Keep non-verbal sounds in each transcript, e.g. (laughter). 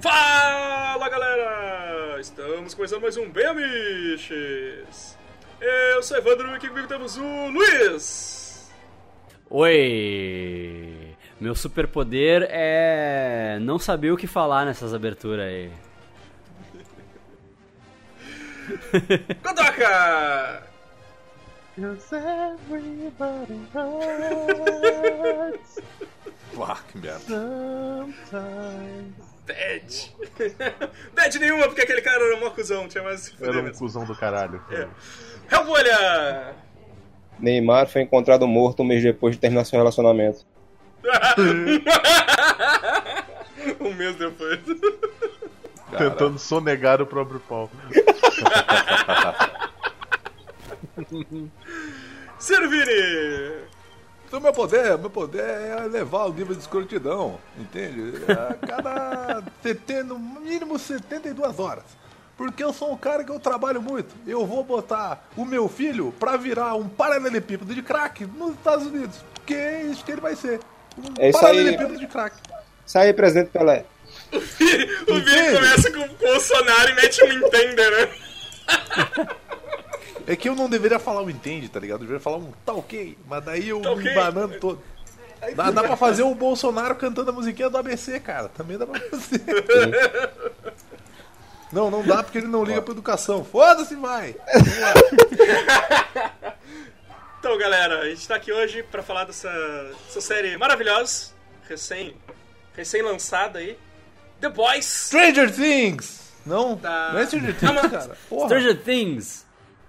Fala galera! Estamos começando mais um Bem Amiches! Eu sou Evandro e aqui comigo temos o Luiz! Oi! Meu superpoder é não saber o que falar nessas aberturas aí. Godoka! Cause everybody hurts (laughs) que merda. sometimes. Dead! Dead (laughs) nenhuma, porque aquele cara era um cuzão, tinha mais se Era um mesmo. cuzão do caralho. É. Hellbolha! Neymar foi encontrado morto um mês depois de terminar seu relacionamento. (laughs) um mês depois. Tentando sonegar o próprio pau. Servini! Então meu poder, meu poder é elevar o nível de escrotidão, entende? A cada (laughs) 70, no mínimo 72 horas. Porque eu sou um cara que eu trabalho muito. Eu vou botar o meu filho pra virar um paralelepípedo de crack nos Estados Unidos. Porque é isso que ele vai ser. Um É isso aí. paralelepípedo de crack. Sai aí, presidente Pelé. (laughs) O Vini começa com o Bolsonaro e mete um entender, né? (laughs) É que eu não deveria falar o entende, tá ligado? Eu deveria falar um tá ok. Mas daí eu Tá me ok. banando todo. Dá, dá pra fazer o Bolsonaro cantando a musiquinha do ABC, cara. Também dá pra fazer. (laughs) Não, não dá porque ele não liga pra educação. Foda-se, vai! (laughs) Então, galera, a gente tá aqui hoje pra falar dessa, dessa série maravilhosa, recém, recém lançada aí, The Boys. Stranger Things! Não? Tá. Não é Stranger Things, cara. Porra. Stranger Things!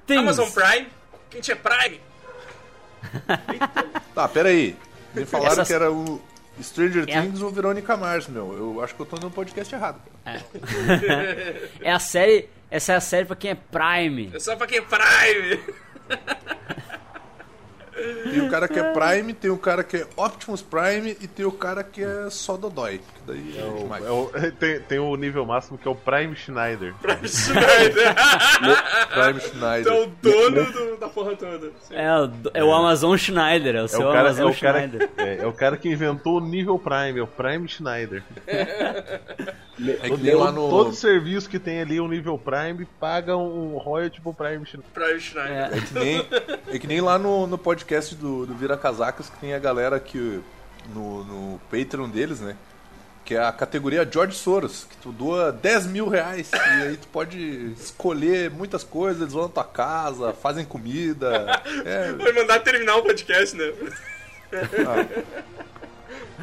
Things! Amazon Prime. Quem tinha Prime? (laughs) Tá, peraí. Me falaram Essas- que era o Stranger É. Things ou Verônica Mars, meu. Eu acho que eu tô no podcast errado. (laughs) É a série. Essa é a série pra quem é Prime. É só pra quem é Prime. Tem o cara que é Prime, tem o cara que é Optimus Prime e tem o cara que é só Dodói. Daí é, O- demais. é o- (laughs) tem, tem o nível máximo que é o Prime Schneider. (laughs) Prime Schneider. Prime Schneider. Então, o dono do- da porra toda. Sim. É o, é o Amazon Schneider, é o É seu o, cara, é, Amazon o cara, Schneider. é, é o cara que inventou o nível Prime, é o Prime Schneider. (laughs) É que nem lá no. Todo serviço que tem ali o nível Prime paga um royalty pro Prime Schneider. Prime Schneider. É. que nem, é que nem lá no, no podcast do, do Vira Casacas que tem a galera que. No, no Patreon deles, né? Que é a categoria George Soros, que tu doa 10 mil reais. E aí tu pode escolher muitas coisas, eles vão na tua casa, fazem comida. É, Vai mandar terminar o podcast, né?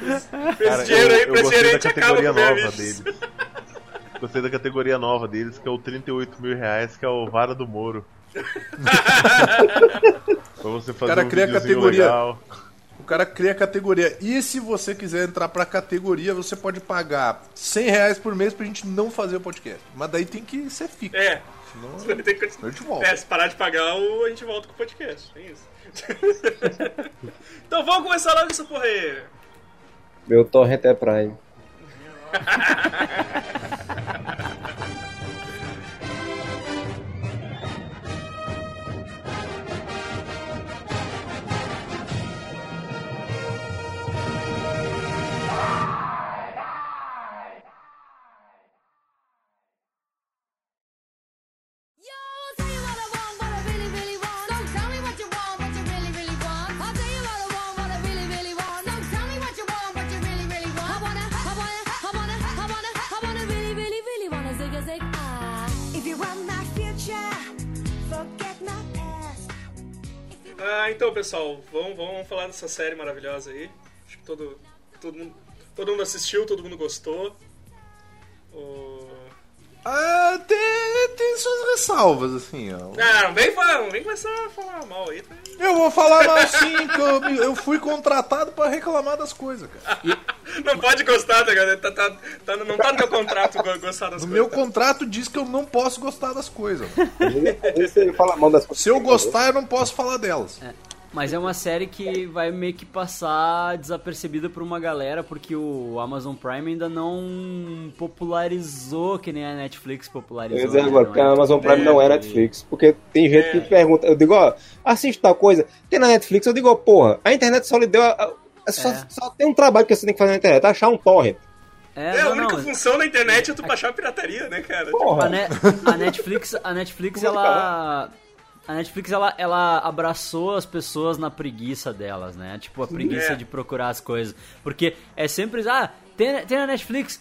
Esse Cara, dinheiro aí, eu, pra eu esse gostei dinheiro a da gente acaba categoria com o nova deles. Gostei da categoria nova deles, que é o 38 mil reais, que é o Vara do Moro. (laughs) pra você fazer cara um cria categoria. legal. O cara cria a categoria. E se você quiser entrar pra categoria, você pode pagar 100 reais por mês pra gente não fazer o podcast. Mas daí tem que ser fixo. É. Senão (laughs) Tem que... a gente volta. É, se parar de pagar, o- a gente volta com o podcast. É isso. (laughs) então vamos começar logo essa porra aí. Meu torrent é Prime. (laughs) Ah, então, pessoal, vamos, vamos falar dessa série maravilhosa aí. Acho que todo, todo, mundo, todo mundo assistiu, todo mundo gostou. O... Ah, tem, tem suas ressalvas, assim, ó. Ah, não vem, falar- não vem começar a falar mal aí. Tá? Eu vou falar mal sim, que eu, eu fui contratado pra reclamar das coisas, cara. (laughs) Não pode gostar, tá, ligado? Tá, tá, tá- não tá no meu contrato go- gostar das No coisas. meu contrato diz que eu não posso gostar das coisas. Fala mal das coisas. Se eu gostar, eu não posso falar delas. Mas é uma série que vai meio que passar desapercebida por uma galera, porque o Amazon Prime ainda não popularizou que nem a Netflix popularizou. Eu ia dizer né? agora, porque a é- Amazon Prime não é Netflix. Porque tem gente que pergunta, eu digo, ó, assiste tal coisa, tem na Netflix, eu digo, ó, porra, a internet só lhe deu. A, a- só, É. só tem um trabalho que você tem que fazer na internet, achar um torrent. É, É, a não, única não, função da internet é tu baixar a pirataria, né, cara? A, Porra. Ne- a Netflix, a Netflix é ela a Netflix ela, ela abraçou as pessoas na preguiça delas, né? Tipo a preguiça É. de procurar as coisas, porque é sempre ah, tem, tem na Netflix.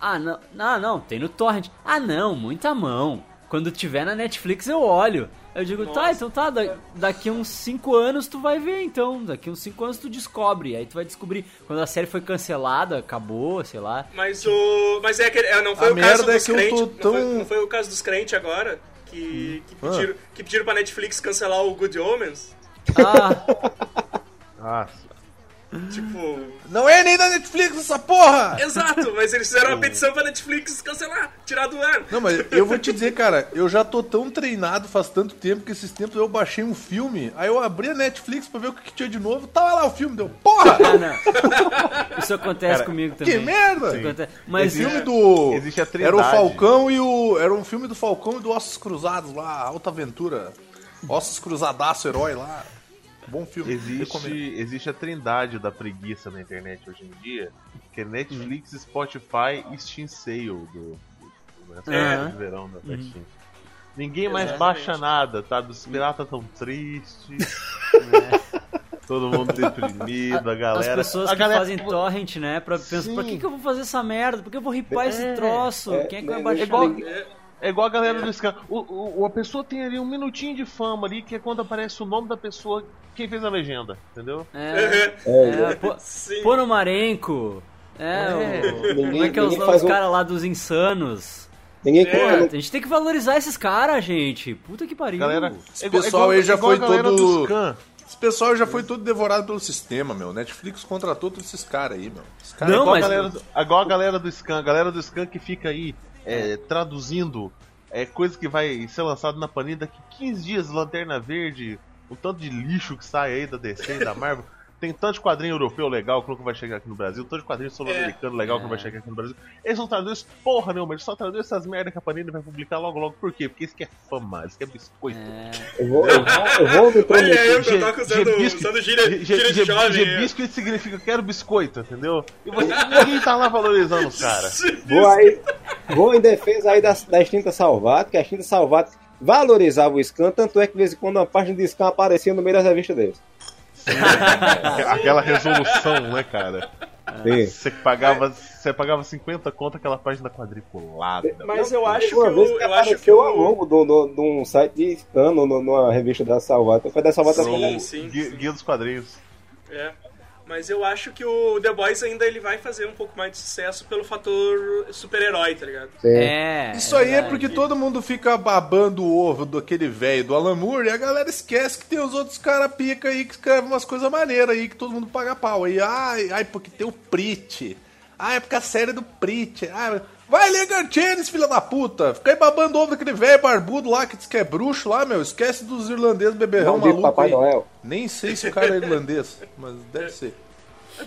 Ah, não, não, não, tem no torrent. Ah, não, muita mão. Quando tiver na Netflix eu olho. Eu digo, tá, Nossa. então tá, da- daqui uns 5 anos tu vai ver, então. Daqui uns 5 anos tu descobre. Aí tu vai descobrir. Quando a série foi cancelada, acabou, sei lá. Mas o. Mas é aquele. é, Não foi A o caso é dos que crentes. tô não, foi, tão- não foi o caso dos crentes agora? Que, que, Ah. pediram, que pediram pra Netflix cancelar o Good Omens? Ah, Nossa. Tipo. Não é nem da Netflix essa porra! Exato, mas eles fizeram uma (laughs) petição pra Netflix cancelar, tirar do ar. Não, mas eu vou te dizer, cara, eu já tô tão treinado faz tanto tempo que esses tempos eu baixei um filme, aí eu abri a Netflix pra ver o que, que tinha de novo, tava lá o filme, deu, porra! ah, não. (laughs) Isso acontece Cara, comigo também. Que merda! Isso acontece- Mas O filme do. existe a Era o. Falcão e o. Era um filme do Falcão e do Ossos Cruzados lá, Alta Aventura. Ossos Cruzadaço, herói lá. Bom filme. Existe, existe a trindade da preguiça na internet hoje em dia, que é Netflix, Spotify e Steam Sale do, do, do, do verão da da Steam. Ninguém mais baixa nada, tá? Os piratas tão tristes, (laughs) né? todo mundo deprimido, a galera. As pessoas a que galera, fazem torrent, né? Pra, pra que, que eu vou fazer essa merda? Por que eu vou ripar esse É, troço? é, Quem é que vai é, baixar? É igual, É. é igual a galera do Scan. O, o, a pessoa tem ali um minutinho de fama ali, que é quando aparece o nome da pessoa, quem fez a legenda, entendeu? É, É, é, pô, Sim. pô no Marenco. É, o, Ninguém- como é que é os, os um- caras lá dos insanos? ninguém Pô, conta. a gente tem que valorizar esses caras, gente. Puta que pariu. Galera, Esse pessoal aí já foi todo-. Esse pessoal já foi todo devorado pelo sistema, meu. Netflix contratou todos esses caras aí, meu. Caras Não, igual, mas- a galera, do- igual a galera do Scan, a galera do Scan que fica aí é, traduzindo é, coisa que vai ser lançado na Panini daqui 15 dias, Lanterna Verde, o tanto de lixo que sai aí da DC e da Marvel. Tem tanto de quadrinho europeu legal que nunca vai chegar aqui no Brasil, tanto de quadrinho sul-americano legal que não vai chegar aqui no Brasil. Eles não traduzem porra nenhuma, eles só traduzem essas merdas que a Panini vai publicar logo logo. Por quê? Porque isso que é fama, isso que é biscoito. É, Eu vou, eu vou, eu vou me Olha aí, intrometer. eu tô usando, usando gíria, gíria de jovem. é. biscoito significa quero biscoito, entendeu? E você- (laughs) ninguém tá lá valorizando os caras. Vou, aí, vou em defesa aí da, da extinta Salvato, que a extinta Salvato valorizava o Scan, tanto é que de vez em quando uma página de Scan aparecia no meio das revistas deles. (laughs) Aquela resolução, né, cara? Sim. Você pagava, você pagava 50 conto aquela página quadriculada. Mas eu acho que Uma vez que eu acho que o, logo de um site de Scan numa revista da Salvato. Foi da Salvato Sim, sim, Guia, sim. guia dos quadrinhos. É. Mas eu acho que o The Boys ainda ele vai fazer um pouco mais de sucesso pelo fator super-herói, tá ligado? Sim. é. Isso aí é verdade. porque todo mundo fica babando o ovo daquele velho do Alan Moore e a galera esquece que tem os outros caras pica aí que escrevem umas coisas maneiras aí que todo mundo paga pau. Aí, ai, ai, porque tem o Prit. Ah, é porque a série é do Prit. Ah, vai ler Gartienes, filha da puta. Fica aí babando ovo daquele velho barbudo lá que diz que é bruxo lá, meu. Esquece dos irlandeses beberrão maluco Papai aí. Noel. Nem sei se o cara é irlandês, (laughs) mas deve ser.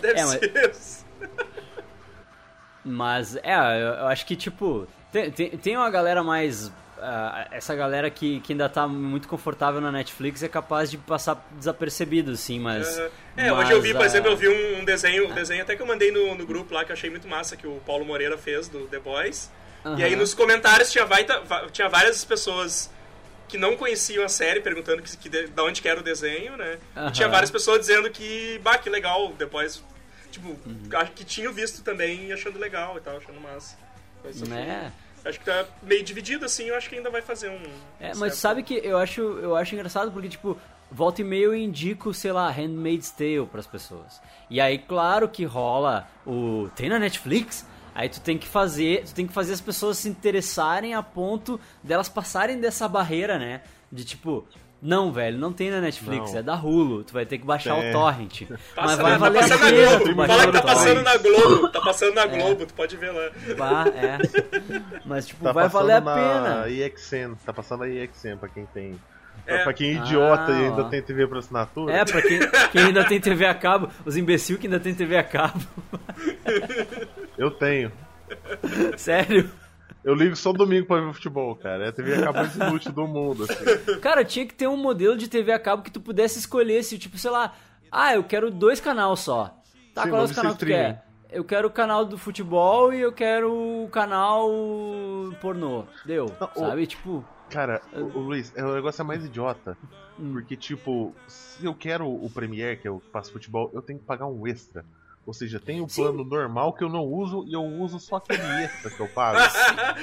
Deve É, mas- ser. Mas, é, eu, eu acho que, tipo, tem, tem, tem uma galera mais. Ah, essa galera que, que ainda tá muito confortável na Netflix é capaz de passar desapercebido, sim, mas. É, mas, hoje eu vi, por exemplo, eu vi um, desenho, um desenho até que eu mandei no, no grupo lá, que eu achei muito massa, que o Paulo Moreira fez do The Boys. E aí nos comentários tinha, vaita- va- tinha várias pessoas que não conheciam a série, perguntando que, que de, da onde que era o desenho, né? Aham. E tinha várias pessoas dizendo que, bah, que legal, depois, tipo, Uhum. que tinham visto também e achando legal e tal, achando massa. Mas, assim, Né? Acho que tá meio dividido assim, eu acho que ainda vai fazer um... É, mas certo- sabe que eu acho, eu acho engraçado porque, tipo, volta e meia eu indico, sei lá, Handmaid's Tale pras pessoas. E aí, claro que rola o. Tem na Netflix? Aí tu tem que fazer. Tu tem que fazer as pessoas se interessarem a ponto delas passarem dessa barreira, né? De tipo. Não, velho, não tem na Netflix, Não. é da Hulu. Tu vai ter que baixar É. o torrent. Mas Passa vai na- valer tá a passando na pena tu Globo. baixar Fala que tá passando na Globo. Tá passando na Globo, tu pode ver lá. Bah, é. Mas, tipo, Tá vai valer a na pena. EXN, tá passando a EXN pra quem tem É. Pra quem é idiota Ah, e ainda ó. tem TV por assinatura. É, pra quem, quem ainda tem TV a cabo, os imbecil que ainda tem TV a cabo. Eu tenho. Sério. Eu ligo só domingo pra ver futebol, cara. É a TV acabou mais inútil do mundo, assim. Cara, tinha que ter um modelo de TV a cabo que tu pudesse escolher se, tipo, sei lá, ah, eu quero dois canal só. Tá, Sim, qual é os canal que tu quer? Eu quero o canal do futebol e eu quero o canal pornô. Deu, Não, o- sabe? Tipo, Cara, o, o Luiz, é o negócio é mais idiota. Hum. Porque, tipo, se eu quero o Premiere, que eu faço futebol, eu tenho que pagar um extra. Ou seja, tem o Sim. plano normal que eu não uso e eu uso só aquele extra que eu (laughs) pago.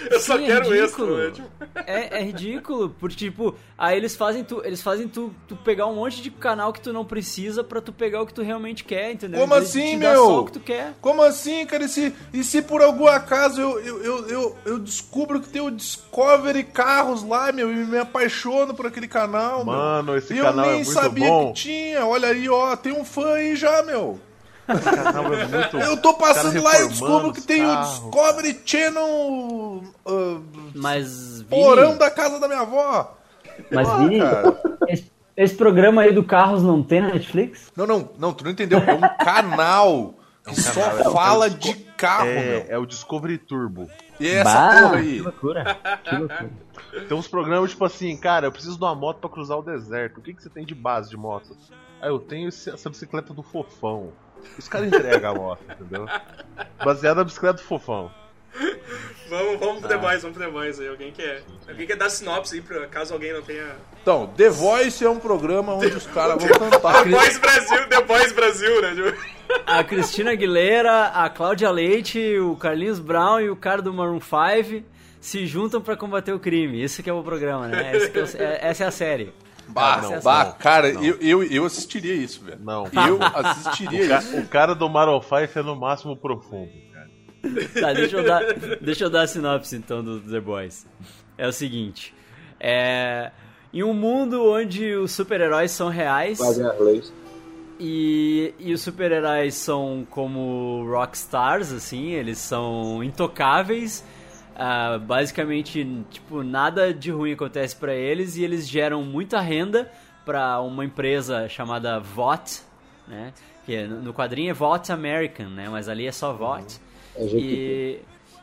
Eu só Sim, é quero ridículo. extra, né? Tipo, é, é ridículo, porque, tipo, aí eles fazem tu, eles fazem tu, tu pegar um monte de canal que tu não precisa pra tu pegar o que tu realmente quer, entendeu? Como assim, meu? só o que tu quer. Como assim, cara? E se, e se por algum acaso eu, eu, eu, eu, eu descubro que tem o Discovery Carros lá, meu, e me apaixono por aquele canal, meu. Mano, esse E eu canal é nem muito sabia bom. que tinha. Olha aí, ó, tem um fã aí já, meu. Canal é muito Eu tô passando lá e descubro que tem o carros, Discovery Channel uh, Mas, Vini, porão da casa da minha avó. Mas, Ah, Vini, cara. esse, esse programa aí do Carros não tem na Netflix? Não, não, não, tu não entendeu. É um canal que só canal, é um- fala é um de carro, É, meu. é o Discovery Turbo. E é essa Bah, porra Que aí. loucura, que loucura. Tem uns programas tipo assim, cara, eu preciso de uma moto pra cruzar o deserto. O que, que você tem de base de moto? Ah, eu tenho essa bicicleta do fofão. Os caras entregam a moto, entendeu? Baseada na bicicleta do fofão. vamos, vamos Ah. pro The Boys, vamos pro The Boys aí. Alguém quer, alguém quer dar sinopse aí, pra, caso alguém não tenha... Então, The Voice é um programa onde os caras vão (laughs) cantar. The Boys Brasil, The Boys Brasil, né? A Cristina Aguilera, a Cláudia Leite, o Carlinhos Brown e o cara do Maroon 5 se juntam pra combater o crime. Isso que é o programa, né? Esse que é o- é- essa é a série. Bah, Não, bah, não. cara, Eu, eu, eu assistiria isso, velho. Não. Eu (laughs) assistiria O, ca- isso. o cara do Maroon 5 é no máximo profundo, cara. Tá, deixa eu dar, deixa eu dar a sinopse então do The Boys. É o seguinte: é, em um mundo onde os super-heróis são reais e, e os super-heróis são como rockstars, assim, eles são intocáveis. Ah, basicamente, tipo, nada de ruim acontece pra eles e eles geram muita renda pra uma empresa chamada VOT, né? Que no no quadrinho é VOT American, né? Mas ali é só VOT. É Jequiti. E,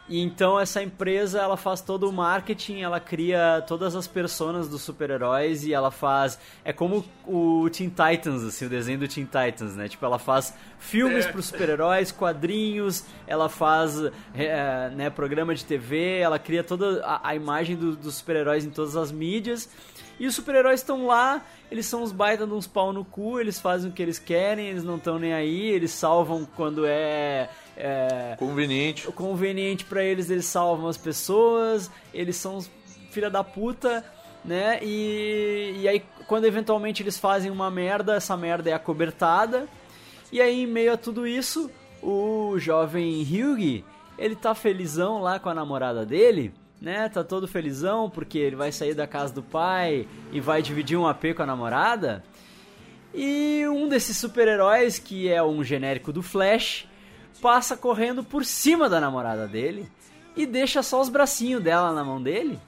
e então essa empresa ela faz todo o marketing, ela cria todas as personas dos super-heróis e ela faz é como o Teen Titans, assim, o desenho do Teen Titans, né? Tipo, ela faz filmes É. para os super-heróis, quadrinhos, ela faz é, né, programa de TV, ela cria toda a, a imagem do- dos super-heróis em todas as mídias. E os super-heróis estão lá, eles são uns baita de uns pau no cu, eles fazem o que eles querem, eles não estão nem aí, eles salvam quando é, é Conveniente. conveniente pra eles, eles salvam as pessoas, eles são filha da puta, né? E, e aí, quando eventualmente eles fazem uma merda, essa merda é acobertada. E aí, em meio a tudo isso, o jovem Hyugi, ele tá felizão lá com a namorada dele, né? Tá todo felizão porque ele vai sair da casa do pai e vai dividir um AP com a namorada. E um desses super-heróis, que é um genérico do Flash, passa correndo por cima da namorada dele e deixa só os bracinhos dela na mão dele.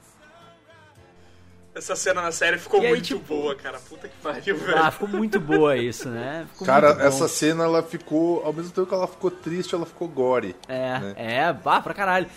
essa cena na série ficou aí, muito tipo- boa, cara. Puta que pariu, velho. Ah, ficou muito boa isso, né? Ficou Cara, essa cena ela ficou, ao mesmo tempo que ela ficou triste, ela ficou gore. É, né? é, bah, pra caralho.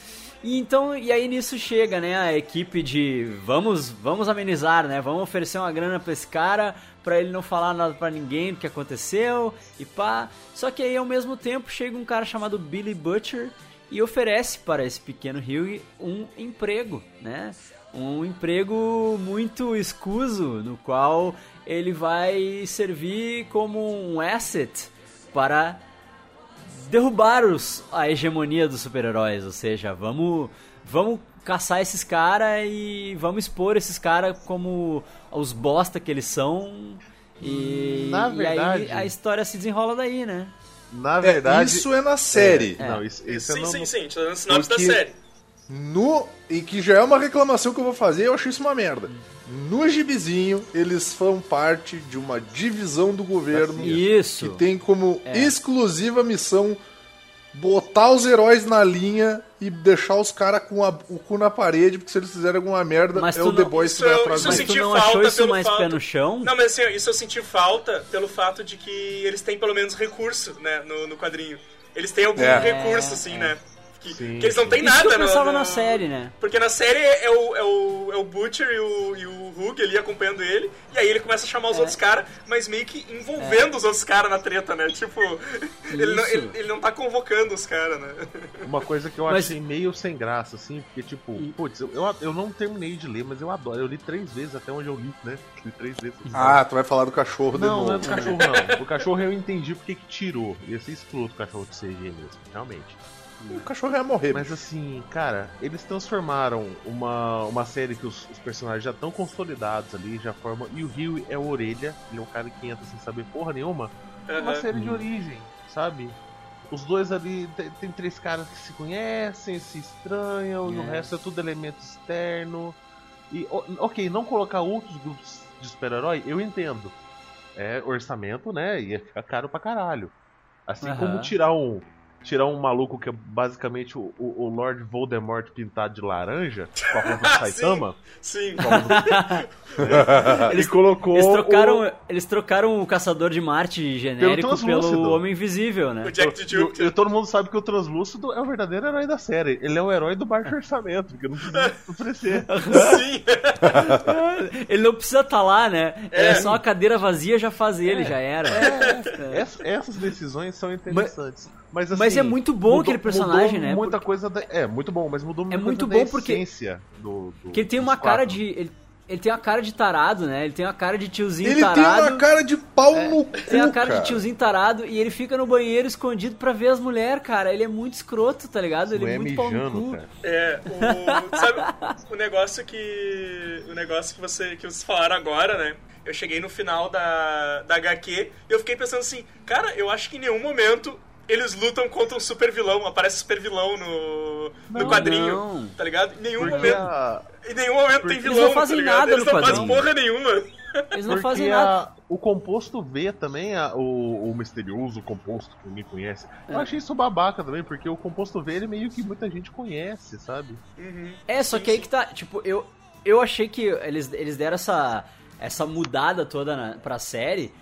E então, e aí nisso chega, né, a equipe de vamos, vamos amenizar, né? Vamos oferecer uma grana pra esse cara, pra ele não falar nada pra ninguém do que aconteceu e pá. Só que aí ao mesmo tempo chega um cara chamado Billy Butcher e oferece para esse pequeno Hugh um emprego, né? Um emprego muito escuso, no qual ele vai servir como um asset para derrubar os, a hegemonia dos super-heróis, ou seja, vamos vamos caçar esses caras e vamos expor esses caras como os bosta que eles são e, Na e verdade- aí a história se desenrola daí, né? Na É, verdade. isso é na série. É, Não, isso, isso é sim, no, sim, sim. Tô dando sinopse da Porque- série. No, e que já é uma reclamação que eu vou fazer, eu achei isso uma merda. No gibizinho, eles são parte de uma divisão do governo Isso. que tem como É. exclusiva missão botar os heróis na linha e deixar os caras com a- o cu na parede, porque se eles fizerem alguma merda, Mas é tu o The não- Boys que isso vai eu- atrás isso eu Mas deles. tu senti não falta achou isso pelo mais fato- pé no chão? Não, mas assim, isso eu senti falta pelo fato de que eles têm pelo menos recurso, né, no, no quadrinho. Eles têm algum É. recurso, assim, É. né? Que, Sim, que eles não têm nada que eu no- pensava no- na série, né? Porque na série é o, é o, é o Butcher e o, e o Hug ali acompanhando ele, e aí ele começa a chamar os É. outros caras, mas meio que envolvendo os outros caras na treta, né? Tipo, ele não, ele, ele não tá convocando os caras, né? Uma coisa que eu Mas- achei meio sem graça, assim, porque, tipo, putz, eu, eu, eu não terminei de ler, mas eu adoro. Eu li três vezes até onde eu li, né? Li três vezes. Ah, tu vai falar do cachorro de não, novo. não é do cachorro, não. O cachorro eu entendi porque que tirou. Ia ser escroto o cachorro de CG mesmo, realmente. O cachorro ia morrer. Mas assim, cara, eles transformaram uma, uma série que os, os personagens já estão consolidados ali, já formam. E o Rio é o orelha, ele é um cara que entra sem saber porra nenhuma. É uma série de origem, sabe? Os dois ali, tem, três caras que se conhecem, se estranham, e o É. resto é tudo elemento externo. E, ok, não colocar outros grupos de super-herói, eu entendo. É orçamento, né? Ia ficar caro pra caralho. Assim Aham. como tirar um. Tirar um maluco que é basicamente o, o, o Lord Voldemort pintado de laranja, com a roupa de (laughs) Saitama. Sim. (laughs) Eles, colocou eles, trocaram, o- eles trocaram o Caçador de Marte genérico pelo, translúcido. Homem Invisível, né? O Jack E, e todo mundo sabe que o Translúcido é o verdadeiro herói da série. Ele é o herói do baixo orçamento, porque não precisa (laughs) oferecer. Sim. Ele não precisa estar lá, né? É. É. só uma cadeira vazia já faz ele, já era. Ess- essas decisões são interessantes. Mas, assim, Mas é muito bom mudou- aquele personagem, mudou né? Muita coisa da- é muito bom, mas mudou muita É muito coisa bom porque- essência do, do Porque ele tem uma cara quatro. de. Ele, ele tem uma cara de tarado, né? Ele tem uma cara de tiozinho Ele tem tarado. uma cara de pau no cu, Tem uma cara cara. de tiozinho tarado e ele fica no banheiro escondido pra ver as mulheres, cara. Ele é muito escroto, tá ligado? Ele é Mulher muito pau no cu. cara. É, o, sabe, o negócio que. O negócio que, você, que vocês falaram agora, né? Eu cheguei no final da, da HQ e eu fiquei pensando assim, cara, eu acho que em nenhum momento eles lutam contra um super vilão, aparece super vilão no, no Não, quadrinho, não. tá ligado? Em nenhum Porque momento. a- Em nenhum momento tem Eles vilão, não fazem tá ligado? nada Eles no não fazem quadrinho. porra nenhuma. Eles não porque fazem nada. a- o composto V também, a- o, o misterioso composto que ninguém conhece. Eu É. achei isso babaca também, porque o composto V ele meio que muita gente conhece, sabe? É, só que aí que tá, tipo, eu, eu achei que eles, eles deram essa, essa mudada toda na, pra série,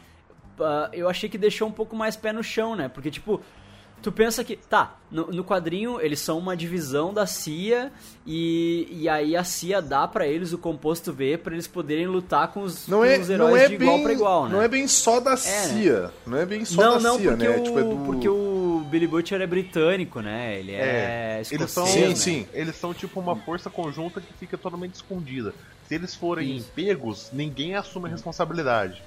ah, eu achei que deixou um pouco mais pé no chão, né? Porque, tipo, tu pensa que, tá, no, no quadrinho eles são uma divisão da CIA e, e aí a CIA dá pra eles o composto V pra eles poderem lutar com os, Não com é, os não heróis é de bem, igual pra igual, né? não é bem só da CIA, não é bem só não, da não, CIA, porque, né? o, Tipo, é do... porque o Billy Butcher é britânico, né? Ele é, eles escocês, são, Sim, né? sim. eles são tipo uma força conjunta que fica totalmente escondida. Se eles forem Isso. pegos, ninguém assume a responsabilidade.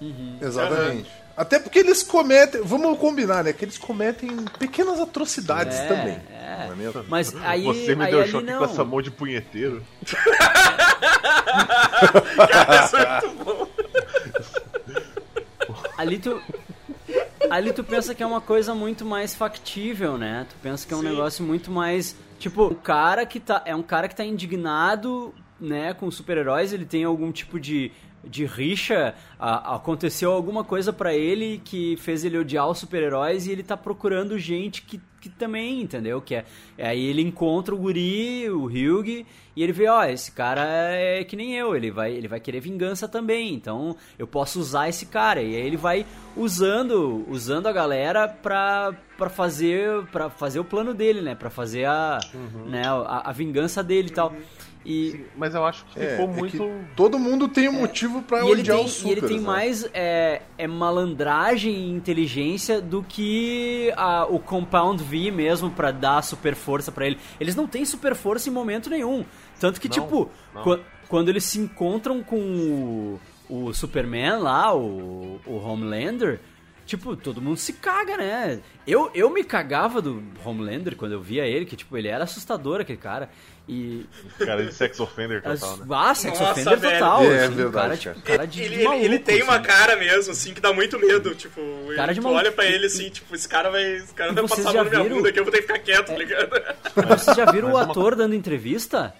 Uhum. Exatamente. Até porque eles cometem, vamos combinar, né? Que eles cometem pequenas atrocidades É, também. é. Não é mesmo? Mas (laughs) aí, Você me aí deu ali choque não. com essa mão de punheteiro. Cara, isso é muito bom. (laughs) Ali tu. Ali tu pensa que é uma coisa muito mais factível, né? Tu pensa que é um Sim. negócio muito mais. Tipo, o cara que tá. É um cara que tá indignado, né, com super-heróis, ele tem algum tipo de. De rixa, a- aconteceu alguma coisa pra ele que fez ele odiar os super-heróis e ele tá procurando gente que, que também, entendeu? Que é, aí ele encontra o guri, o Hugh, e ele vê, ó, esse cara é que nem eu, ele vai, ele vai querer vingança também, então eu posso usar esse cara. E aí ele vai usando, usando a galera pra, pra fazer para fazer o plano dele, né? Pra fazer a, né, a, a vingança dele e tal. E, Mas eu acho que É, ficou é muito. que todo mundo tem um motivo pra e ele odiar tem, os e ele tem né? mais é, é malandragem e inteligência do que a- o Compound V mesmo pra dar super força pra ele. Eles não têm super força em momento nenhum. Tanto que, Não, tipo, não. qua- quando eles se encontram com o, o Superman lá, o, o Homelander, tipo, todo mundo se caga, né? Eu, eu me cagava do Homelander quando eu via ele, que, tipo, ele era assustador, aquele cara. E. Cara de sex offender total, né? Ah, sex Nossa, offender velho. total. É, assim, verdade, cara, tipo, cara de, ele, de maluco, ele tem uma assim. cara mesmo, assim, que dá muito medo. Tipo, Cara ele- de tu maluco. olha pra ele assim, tipo, esse cara vai. Esse cara E vai passar a já mão na minha bunda aqui, eu vou ter que ficar quieto, tá ligado? Vocês já viram o uma- ator dando entrevista?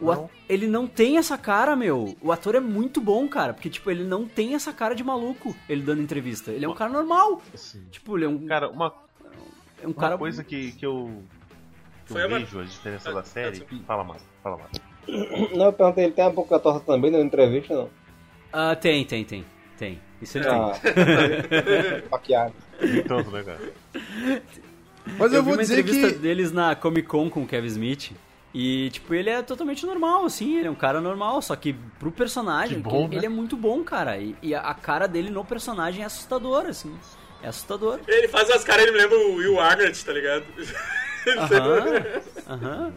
O Não. Ele não tem essa cara, meu. O ator é muito bom, cara. Porque, tipo, ele não tem essa cara de maluco, ele dando entrevista. Ele é um cara normal. Assim. Tipo, ele é um. Cara, uma, é um Uma cara. coisa que, que eu, Foi eu uma- vejo a diferença Ah, da série. desculpa. Fala mais, fala mais. Não, eu perguntei, ele tem a boca torta também na entrevista, não? Ah, tem, tem, tem. Tem. Isso ele tem. (laughs) Ah, paqueado. Tanto, né, cara? Mas eu, eu vi vou uma dizer entrevista que. deles na Comic Con com o Kevin Smith. E, tipo, ele é totalmente normal, assim, ele é um cara normal, só que pro personagem, Que bom, que ele, né? ele é muito bom, cara. E, e a, a cara dele no personagem é assustadora, assim. É assustador. Ele faz umas caras, ele me lembra o Will Arnett, tá ligado? (laughs) Aham.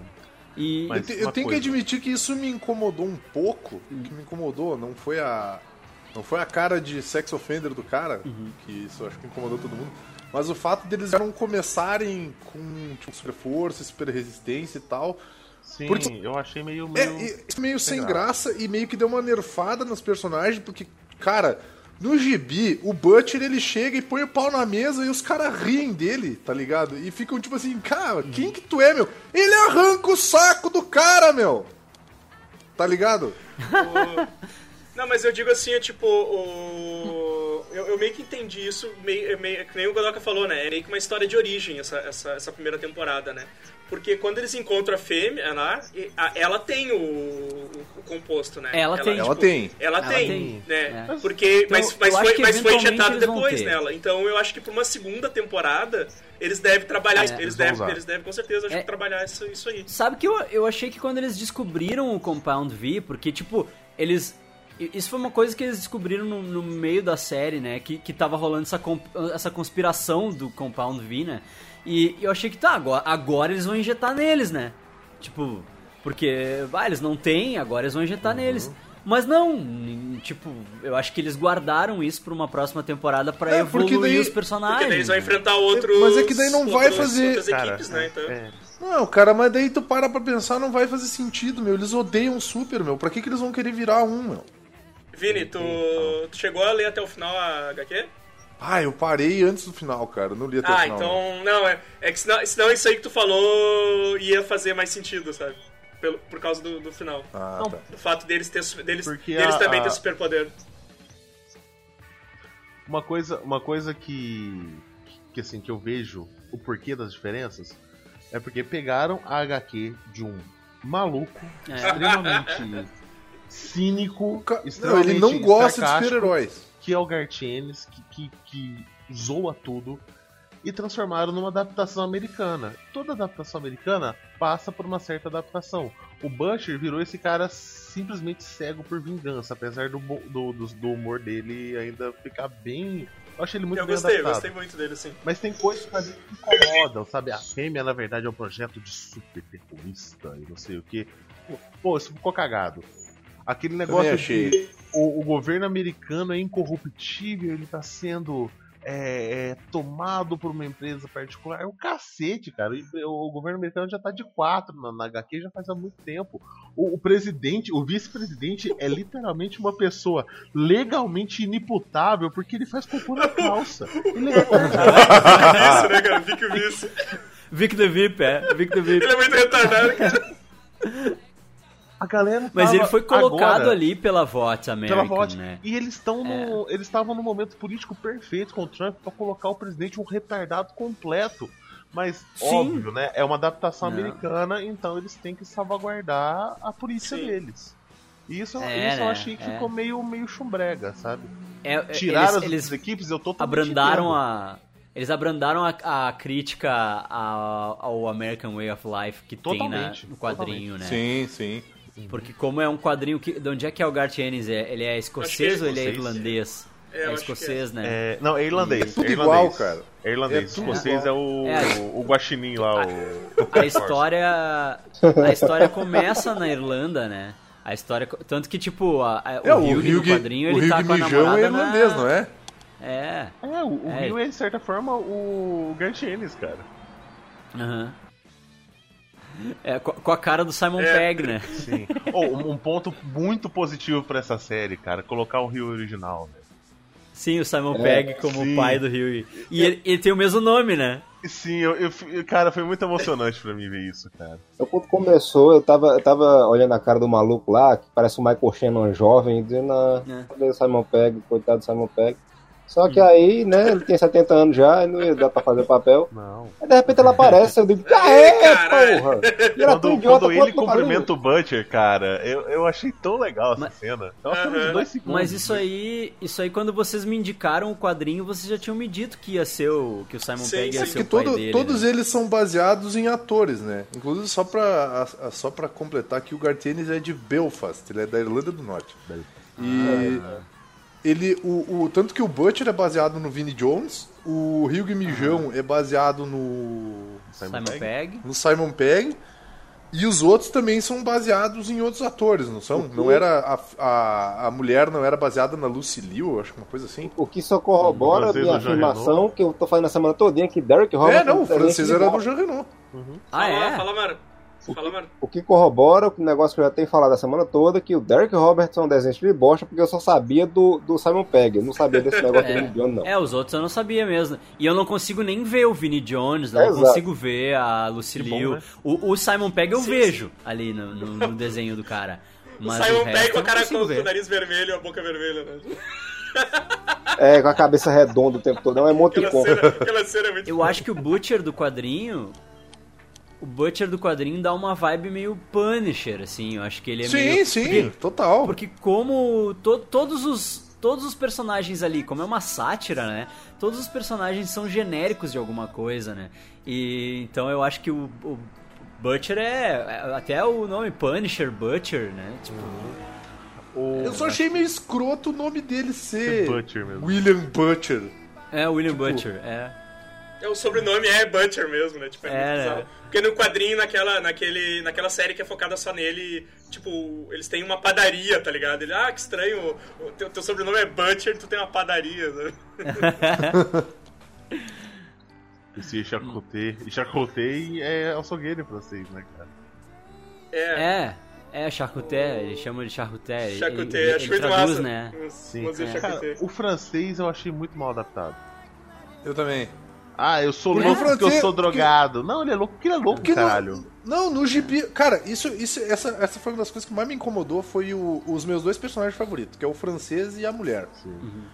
E. Eu, te- eu tenho que coisa. admitir que isso me incomodou um pouco. O que me incomodou não foi a. Não foi a cara de sex offender do cara, Uhum. que isso eu acho que incomodou todo mundo. Mas o fato deles não começarem com tipo, super força, super resistência e tal. Sim, Porque- eu achei meio. É, meio... e- meio sem graça. graça e meio que deu uma nerfada nos personagens, porque, cara, no gibi, o Butcher ele chega e põe o pau na mesa e os caras riem dele, tá ligado? E ficam tipo assim, cara, quem que tu é, meu? Ele arranca o saco do cara, meu! Tá ligado? (laughs) Não, mas eu digo assim, é tipo, o... eu, eu meio que entendi isso, meio, é meio, que nem o Godoka falou, né? É meio que uma história de origem essa, essa, essa primeira temporada, né? Porque quando eles encontram a fêmea, né, e- a- ela tem o, o, o composto, né? Ela tem. Ela tem. Ela, Ela tem, tem, né? é. Porque, Então, mas, mas, foi, mas foi injetado depois nela. Então eu acho que pra uma segunda temporada, eles devem trabalhar, É, eles, devem, usar. eles devem com certeza É. trabalhar isso, isso aí. Sabe que eu, eu achei que quando eles descobriram o Compound V, porque, tipo, eles. Isso foi uma coisa que eles descobriram no, no meio da série, né? Que, que tava rolando essa, essa conspiração do Compound V, né? E eu achei que tá, agora, agora eles vão injetar neles, né? Tipo, porque, ah, eles não têm, agora eles vão injetar neles. Mas não, tipo, eu acho que eles guardaram isso pra uma próxima temporada pra É, evoluir daí- os personagens. Porque daí eles vão enfrentar outros. Mas é que daí não vai fazer- Cara, equipes, né? Então... é, Não, cara, mas daí tu para pra pensar, não vai fazer sentido, meu. Eles odeiam o Super, meu. Pra que, que eles vão querer virar um, meu? Vini, tu, tu chegou a ler até o final a HQ? Ah, eu parei antes do final, cara. Não li até o Ah, final. não. então. Não, é, é que senão, senão isso aí que tu falou ia fazer mais sentido, sabe? Pelo, por causa do, do final. Ah, Não, tá. Do fato deles, ter, deles, Porque deles a- também a- ter superpoder. Uma coisa, uma coisa que, que assim que eu vejo o porquê das diferenças é porque pegaram a HQ de um maluco É. extremamente (laughs) cínico, Ca- Não, ele não gosta de super-heróis. que é o Gartienes, que, que, que zoa tudo e transformaram numa adaptação americana. Toda adaptação americana passa por uma certa adaptação. O Butcher virou esse cara simplesmente cego por vingança, apesar do, do, do, do humor dele ainda ficar bem. Eu achei ele muito Eu bem gostei, eu adaptado. gostei muito dele, sim. Mas tem coisas que ali que incomodam, sabe? A fêmea, na verdade, é um projeto de super terrorista e não sei o que. Pô, isso ficou cagado. Aquele negócio achei. de o, o governo americano é incorruptível, ele tá sendo é, é, tomado por uma empresa particular. É o cacete, cara. O, o governo americano já tá de quatro na, na HQ já faz há muito tempo. O, o presidente, o vice-presidente é literalmente uma pessoa legalmente inimputável porque ele faz cocô na calça. Ele (laughs) é Isso, né, cara? Fica isso. Vic the VIP, é. Vic the VIP. Ele é muito retardado, cara. (laughs) A galera Mas ele foi colocado agora ali pela Vote American, pela vote. né? E eles estão no. Eles estavam no momento político perfeito com o Trump pra colocar o presidente um retardado completo. Mas, Sim. óbvio, né? É uma adaptação Não. americana, então eles têm que salvaguardar a polícia Sim. deles. E isso, É, isso eu né? achei que É. ficou meio, meio chumbrega, sabe? É, é, Tirar eles, as eles equipes, eu tô totalmente abrandaram a eles abrandaram a, a crítica ao, ao American Way of Life que tem na, Totalmente, no quadrinho, né? Sim, sim. Porque como é um quadrinho que de onde é que é o Garth Ennis? É, ele é escocês é ou ele é escocês. irlandês? É, É, que escocês, né? É, não, é irlandês. É tudo é igual, irlandês. cara. É irlandês. É Escocês é o, É. o guaxinim lá, o... (laughs) A história a história começa na Irlanda, né? A história tanto que tipo a, a- É, o o Hugh no Hugh, quadrinho o ele tá Hugh com a namorada é irlandês, na... não é? É. É, o, o É. Rio é, de certa forma, o Gartienes, cara. Aham. É, com, a cara do Simon É. Pegg, né? Sim. Oh, um ponto muito positivo pra essa série, cara, colocar o Rio original, né? Sim, o Simon É, Pegg como sim. o pai do Huey. E ele, ele tem o mesmo nome, né? Sim, eu, eu cara, foi muito emocionante pra mim ver isso, cara. Então, quando começou, eu tava, eu tava olhando a cara do maluco lá, que parece o Michael Shannon jovem, e dizendo, ah, É. cadê o Simon Pegg, coitado do Simon Pegg. Só que aí, né, ele tinha 70 anos já, e não ia dar pra fazer o papel. Não. Aí de repente ela aparece, eu digo, ah, é, porra! E era tão Quando, idiota quando ele cumprimenta o Butcher, cara, eu, eu achei tão legal essa Mas- cena. É uma cena de dois segundos. Mas isso aí, isso aí quando vocês me indicaram o quadrinho, vocês já tinham me dito que ia ser o que o Simon Sim, Pegg ia sim, ser Porque o pai todo- dele. todos né? eles são baseados em atores, né? Inclusive, só pra, a- a- só pra completar que o Gartienes é de Belfast, ele é da Irlanda do Norte. E ele, o, o- tanto que o Butcher é baseado no Vinnie Jones, o Hugh Mijão é baseado no, Simon Pegg. no Simon Pegg, e os outros também são baseados em outros atores, não são? Não era a, a, a mulher não era baseada na Lucy Liu, acho que uma coisa assim. O que só corrobora a afirmação que eu tô fazendo a semana todinha que Derek Roberts é, não, o desenho francês era do Jean Renault. Ah, fala, é? fala, Mara. Fala, Mara. O que corrobora o negócio que eu já tenho falado a semana toda, que o Derek Roberts é um desenho de bosta, porque eu só sabia do, do Simon Pegg. Eu não sabia desse negócio do (laughs) Vinnie Jones, não. É, os outros eu não sabia mesmo. E eu não consigo nem ver o Vinnie Jones, não É, consigo ver a Lucy Que bom, Liu. né? o, o Simon Pegg eu Sim, vejo ali no, no- no desenho do cara. O Mas Simon o resto Pegg com a cara com, o nariz vermelho e a boca vermelha, né? (laughs) É, com a cabeça redonda o tempo todo. É um Aquela cena, aquela cena é muito Eu acho que o Butcher do quadrinho. O Butcher do quadrinho dá uma vibe meio Punisher, assim. Eu acho que ele é sim, meio. sim, Porque, total. porque como to- todos os. Todos os personagens ali, como é uma sátira, né? Todos os personagens são genéricos de alguma coisa, né? E então eu acho que o, o Butcher é, é- Até o nome Punisher, Butcher, né? Tipo. O- Eu só achei meio escroto o nome dele ser Butcher mesmo. William Butcher. É William Tipo, Butcher, é. É, o sobrenome é Butcher mesmo, né? Tipo, é, É, muito né? bizarro. Porque no quadrinho, naquela, naquele, naquela série que é focada só nele, tipo, eles têm uma padaria, tá ligado? Ele, ah, que estranho, o teu, teu sobrenome é Butcher, tu tem uma padaria, né? (laughs) Esse charcuterie. E charcuterie é açougueiro em francês, né, cara? É, É, é charcuté, ele chama de charcuté. ele, acho ele muito traduz, massa. né? Sim. Dizer Cara, o francês eu achei muito mal adaptado. Eu também. Ah, eu sou Porque louco porque eu sou porque- drogado. Não, ele é louco porque ele é louco, Porque no- caralho. Não, no gibi. Cara, isso, isso, essa, essa foi uma das coisas que mais me incomodou. Foi o- os meus dois personagens favoritos, que é o francês e a mulher.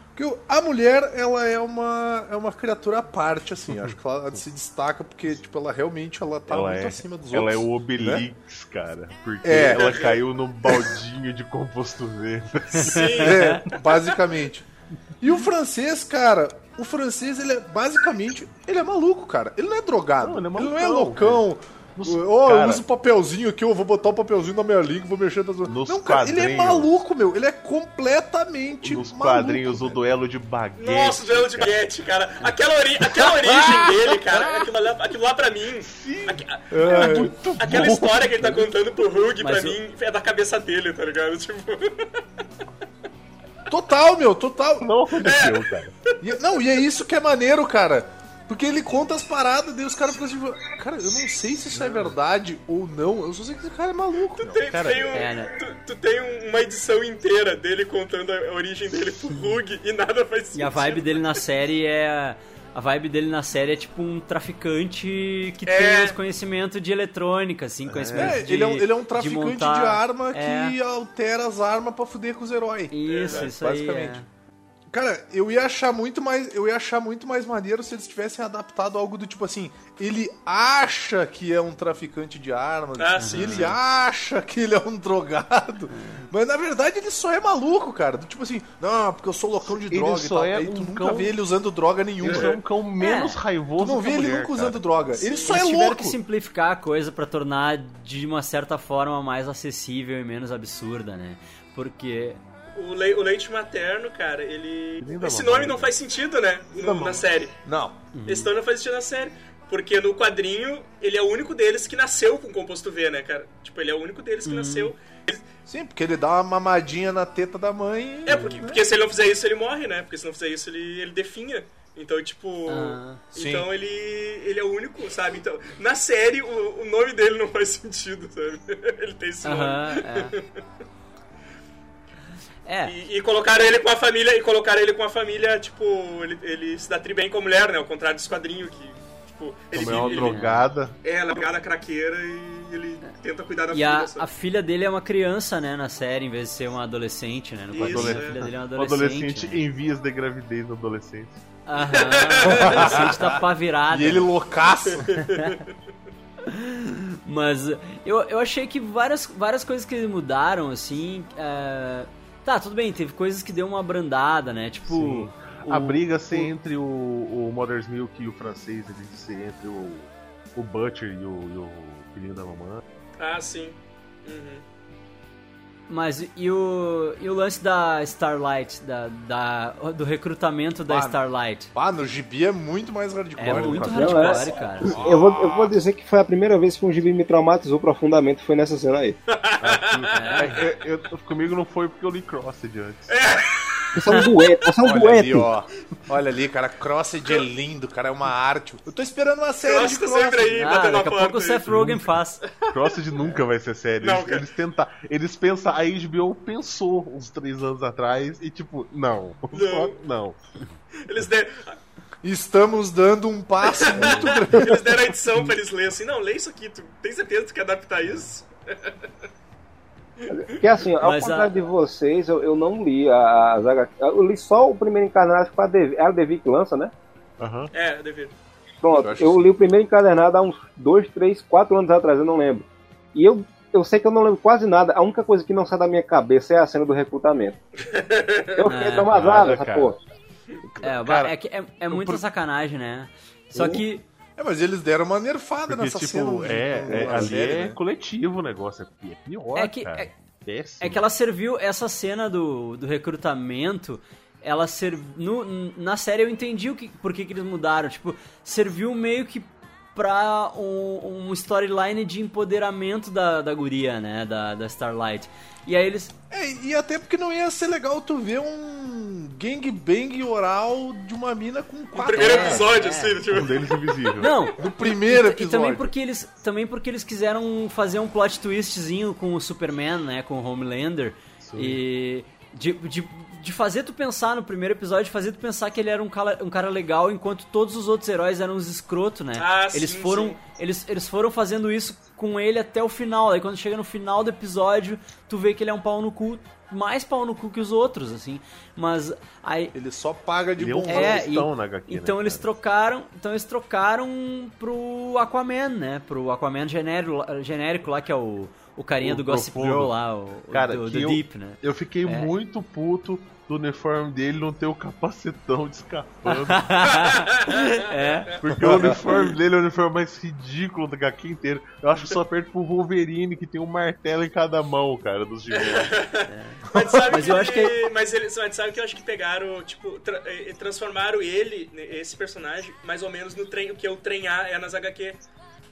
Porque o- a mulher, ela é uma, é uma criatura à parte, assim. Acho que ela se destaca porque, tipo, ela realmente ela tá ela muito é, acima dos ela é outros. o Obelix, cara. Porque É. ela caiu num baldinho de composto verde. Sim, É, basicamente. E o francês, cara, o francês, ele é basicamente, ele é maluco, cara. Ele não é drogado. Não, ele é ele não é malucão, loucão. Ô, eu cara- uso papelzinho aqui, eu vou botar o papelzinho na minha língua, vou mexer nas... Nos Não, cara, ele é maluco, meu. Ele é completamente Nos maluco, quadrinhos, o velho. duelo de baguete. Nossa, o duelo de baguete, cara. Aquela, ori aquela origem (laughs) dele, cara. Aquilo lá, aquilo lá pra mim. aque- É, aquela história que ele tá contando pro Hug, pra o- mim, é da cabeça dele, tá ligado? (laughs) Tipo. Total, meu, total. Não aconteceu, cara. E- não, e é isso que é maneiro, cara. Porque ele conta as paradas, daí os caras ficam assim, cara, eu não sei se isso é verdade ou não, eu só sei que esse cara é maluco, meu. Tem, Cara, tem um- é, né? tu, tu tem um- uma edição inteira dele contando a origem dele pro Hug e nada faz sentido. E a vibe dele na série é. A vibe dele na série é tipo um traficante que É. tem os conhecimentos de eletrônica, assim, conhecimento É, de. ele é, um, ele é um de traficante de, montar- arma É. que altera as armas pra fuder com os heróis. Isso, É, isso aí. basicamente. É. Cara, eu ia achar muito mais, eu ia achar muito mais maneiro se eles tivessem adaptado algo do tipo assim, ele acha que é um traficante de armas, Ah, sim, ele sim. acha que ele é um drogado, (laughs) mas na verdade ele só é maluco, cara. Do tipo assim, não, porque eu sou loucão de Ele droga só e tal. é Aí tu um nunca cão- vê ele usando droga nenhuma. Ele é um cão menos É. raivoso Tu não vê ele mulher, nunca cara. usando droga. Ele só Eles é tiveram louco. que simplificar a coisa pra tornar de uma certa forma mais acessível e menos absurda, né? Porque. O, le o leite materno, cara, ele. Esse mamãe, nome não né? faz sentido, né? no- na série. Não. Esse nome não faz sentido na série. Porque no quadrinho, ele é o único deles que nasceu com composto V, né, cara? Tipo, ele é o único deles que nasceu. Sim, porque ele dá uma mamadinha na teta da mãe. É, porque, porque se ele não fizer isso, ele morre, né? Porque se não fizer isso, ele, ele definha. Então, tipo. Ah, sim. então ele, ele é o único, sabe? Então, na série, o, o nome dele não faz sentido, sabe? (laughs) ele tem esse nome. Aham, é. É, E, e colocaram ele com a família, e colocaram ele com a família, tipo, ele, ele se dá tri bem com a mulher, né? Ao contrário dos quadrinhos que Tipo, ele Como é uma ele- drogada. É, ela é drogada craqueira e ele tenta cuidar da E filha. a, sabe? a filha dele é uma criança, né, na série, em vez de ser uma adolescente, né? No Isso, quadrinho, é. a filha dele é uma O adolescente. adolescente né? em vias de gravidez adolescente. Aham, o adolescente tá pá virada. (laughs) E ele loucaço. (laughs) Mas eu, eu achei que várias, várias coisas que mudaram, assim. é, Tá, tudo bem, teve coisas que deu uma abrandada, né? Tipo. Sim. o- a briga ser o- entre o, o Mother's Milk e o francês, ele ser entre o, o Butcher e o, e o filhinho da mamãe. Ah, sim. Uhum. Mas e o, e o lance da Starlight, da, da, do recrutamento da Ah, Starlight? Ah, no gibi é muito mais hardcore. É muito cara. Não, é- hardcore, cara. Eu vou, eu vou dizer que foi a primeira vez que um gibi me traumatizou profundamente, foi nessa cena aí. (laughs) É, eu- eu- comigo não foi porque eu li Crossed antes. (laughs) Você é um doente, você é um Olha ali, ó. Olha ali, cara. Crossed é lindo, cara. É uma arte. Eu tô esperando uma série Crossed de tá sempre Crossed. aí, Ah, daqui a pouco o. Seth Rogen faz. Crossed nunca vai ser sério. Não, eles, cara. eles tentam. Eles pensam, a HBO pensou uns três anos atrás e tipo, não. (laughs) Só não. Eles deram, Estamos dando um passo (laughs) muito grande. eles deram a edição pra eles lerem assim, não, lê isso aqui, tu tem certeza que tu quer adaptar isso? (laughs) Porque assim, ao Mas a- contrário de vocês, eu, eu não li a, as HQ. Eu li só o primeiro encadernado, acho que foi a Devi, é a Devi que lança, né? Aham. É, devido. Pronto, Eu eu li o primeiro encadernado há uns 2, 3, 4 anos atrás, eu não lembro. E eu, eu sei que eu não lembro quase nada. A única coisa que não sai da minha cabeça é a cena do recrutamento. (laughs) Eu fiquei É, traumatizado, nada, essa porra. É, Cara, é, que é, é muita pro- sacanagem, né? Só que. É, mas eles deram uma nerfada Porque, nessa tipo, cena. é, é- ali série, é né? coletivo o negócio. É é pior, É que- cara. é- Péssimo. É que ela serviu, essa cena do, do recrutamento, ela serviu. Na série eu entendi o que, por que, que eles mudaram. Tipo, serviu meio que pra um, um storyline de empoderamento da, da guria, né? Da, da Starlight. E aí eles. É, e até porque não ia ser legal tu ver um gangbang oral de uma mina com No quatro primeiro anos. episódio, é. assim, tipo. Um deles invisível. Não! No primeiro E episódio. também porque eles também porque eles quiseram fazer um plot twistzinho com o Superman, né, com o Homelander e de, de, de fazer tu pensar no primeiro episódio, fazer tu pensar que ele era um cara, um cara legal, enquanto todos os outros heróis eram uns escroto, né? Ah, eles sim, foram sim. eles eles foram fazendo isso com ele até o final. Aí quando chega no final do episódio, tu vê que ele é um pau no cu, mais pau no cu que os outros, assim. Mas aí Ele só paga de Ele é um bom. é, e- na HQ, né, então eles cara? trocaram, então eles trocaram pro Aquaman, né? Pro Aquaman genérico, genérico lá que é o, o carinha O do Gossip profundo. Girl lá, o, o Cara, do, que do eu- Deep, né? Eu fiquei É. muito puto do uniforme dele não ter o capacetão de escapando. (laughs) É. Porque o uniforme dele é o uniforme mais ridículo da HQ inteira. Eu acho que só perto pro Wolverine, que tem um martelo em cada mão, cara, dos (laughs) gibões. Mas sabe Mas que eu acho que- ele- Mas eles mas sabe que eu acho que pegaram, tipo, tra- eh, transformaram ele, né, esse personagem, mais ou menos no trem, o que é o trem A é nas HQ.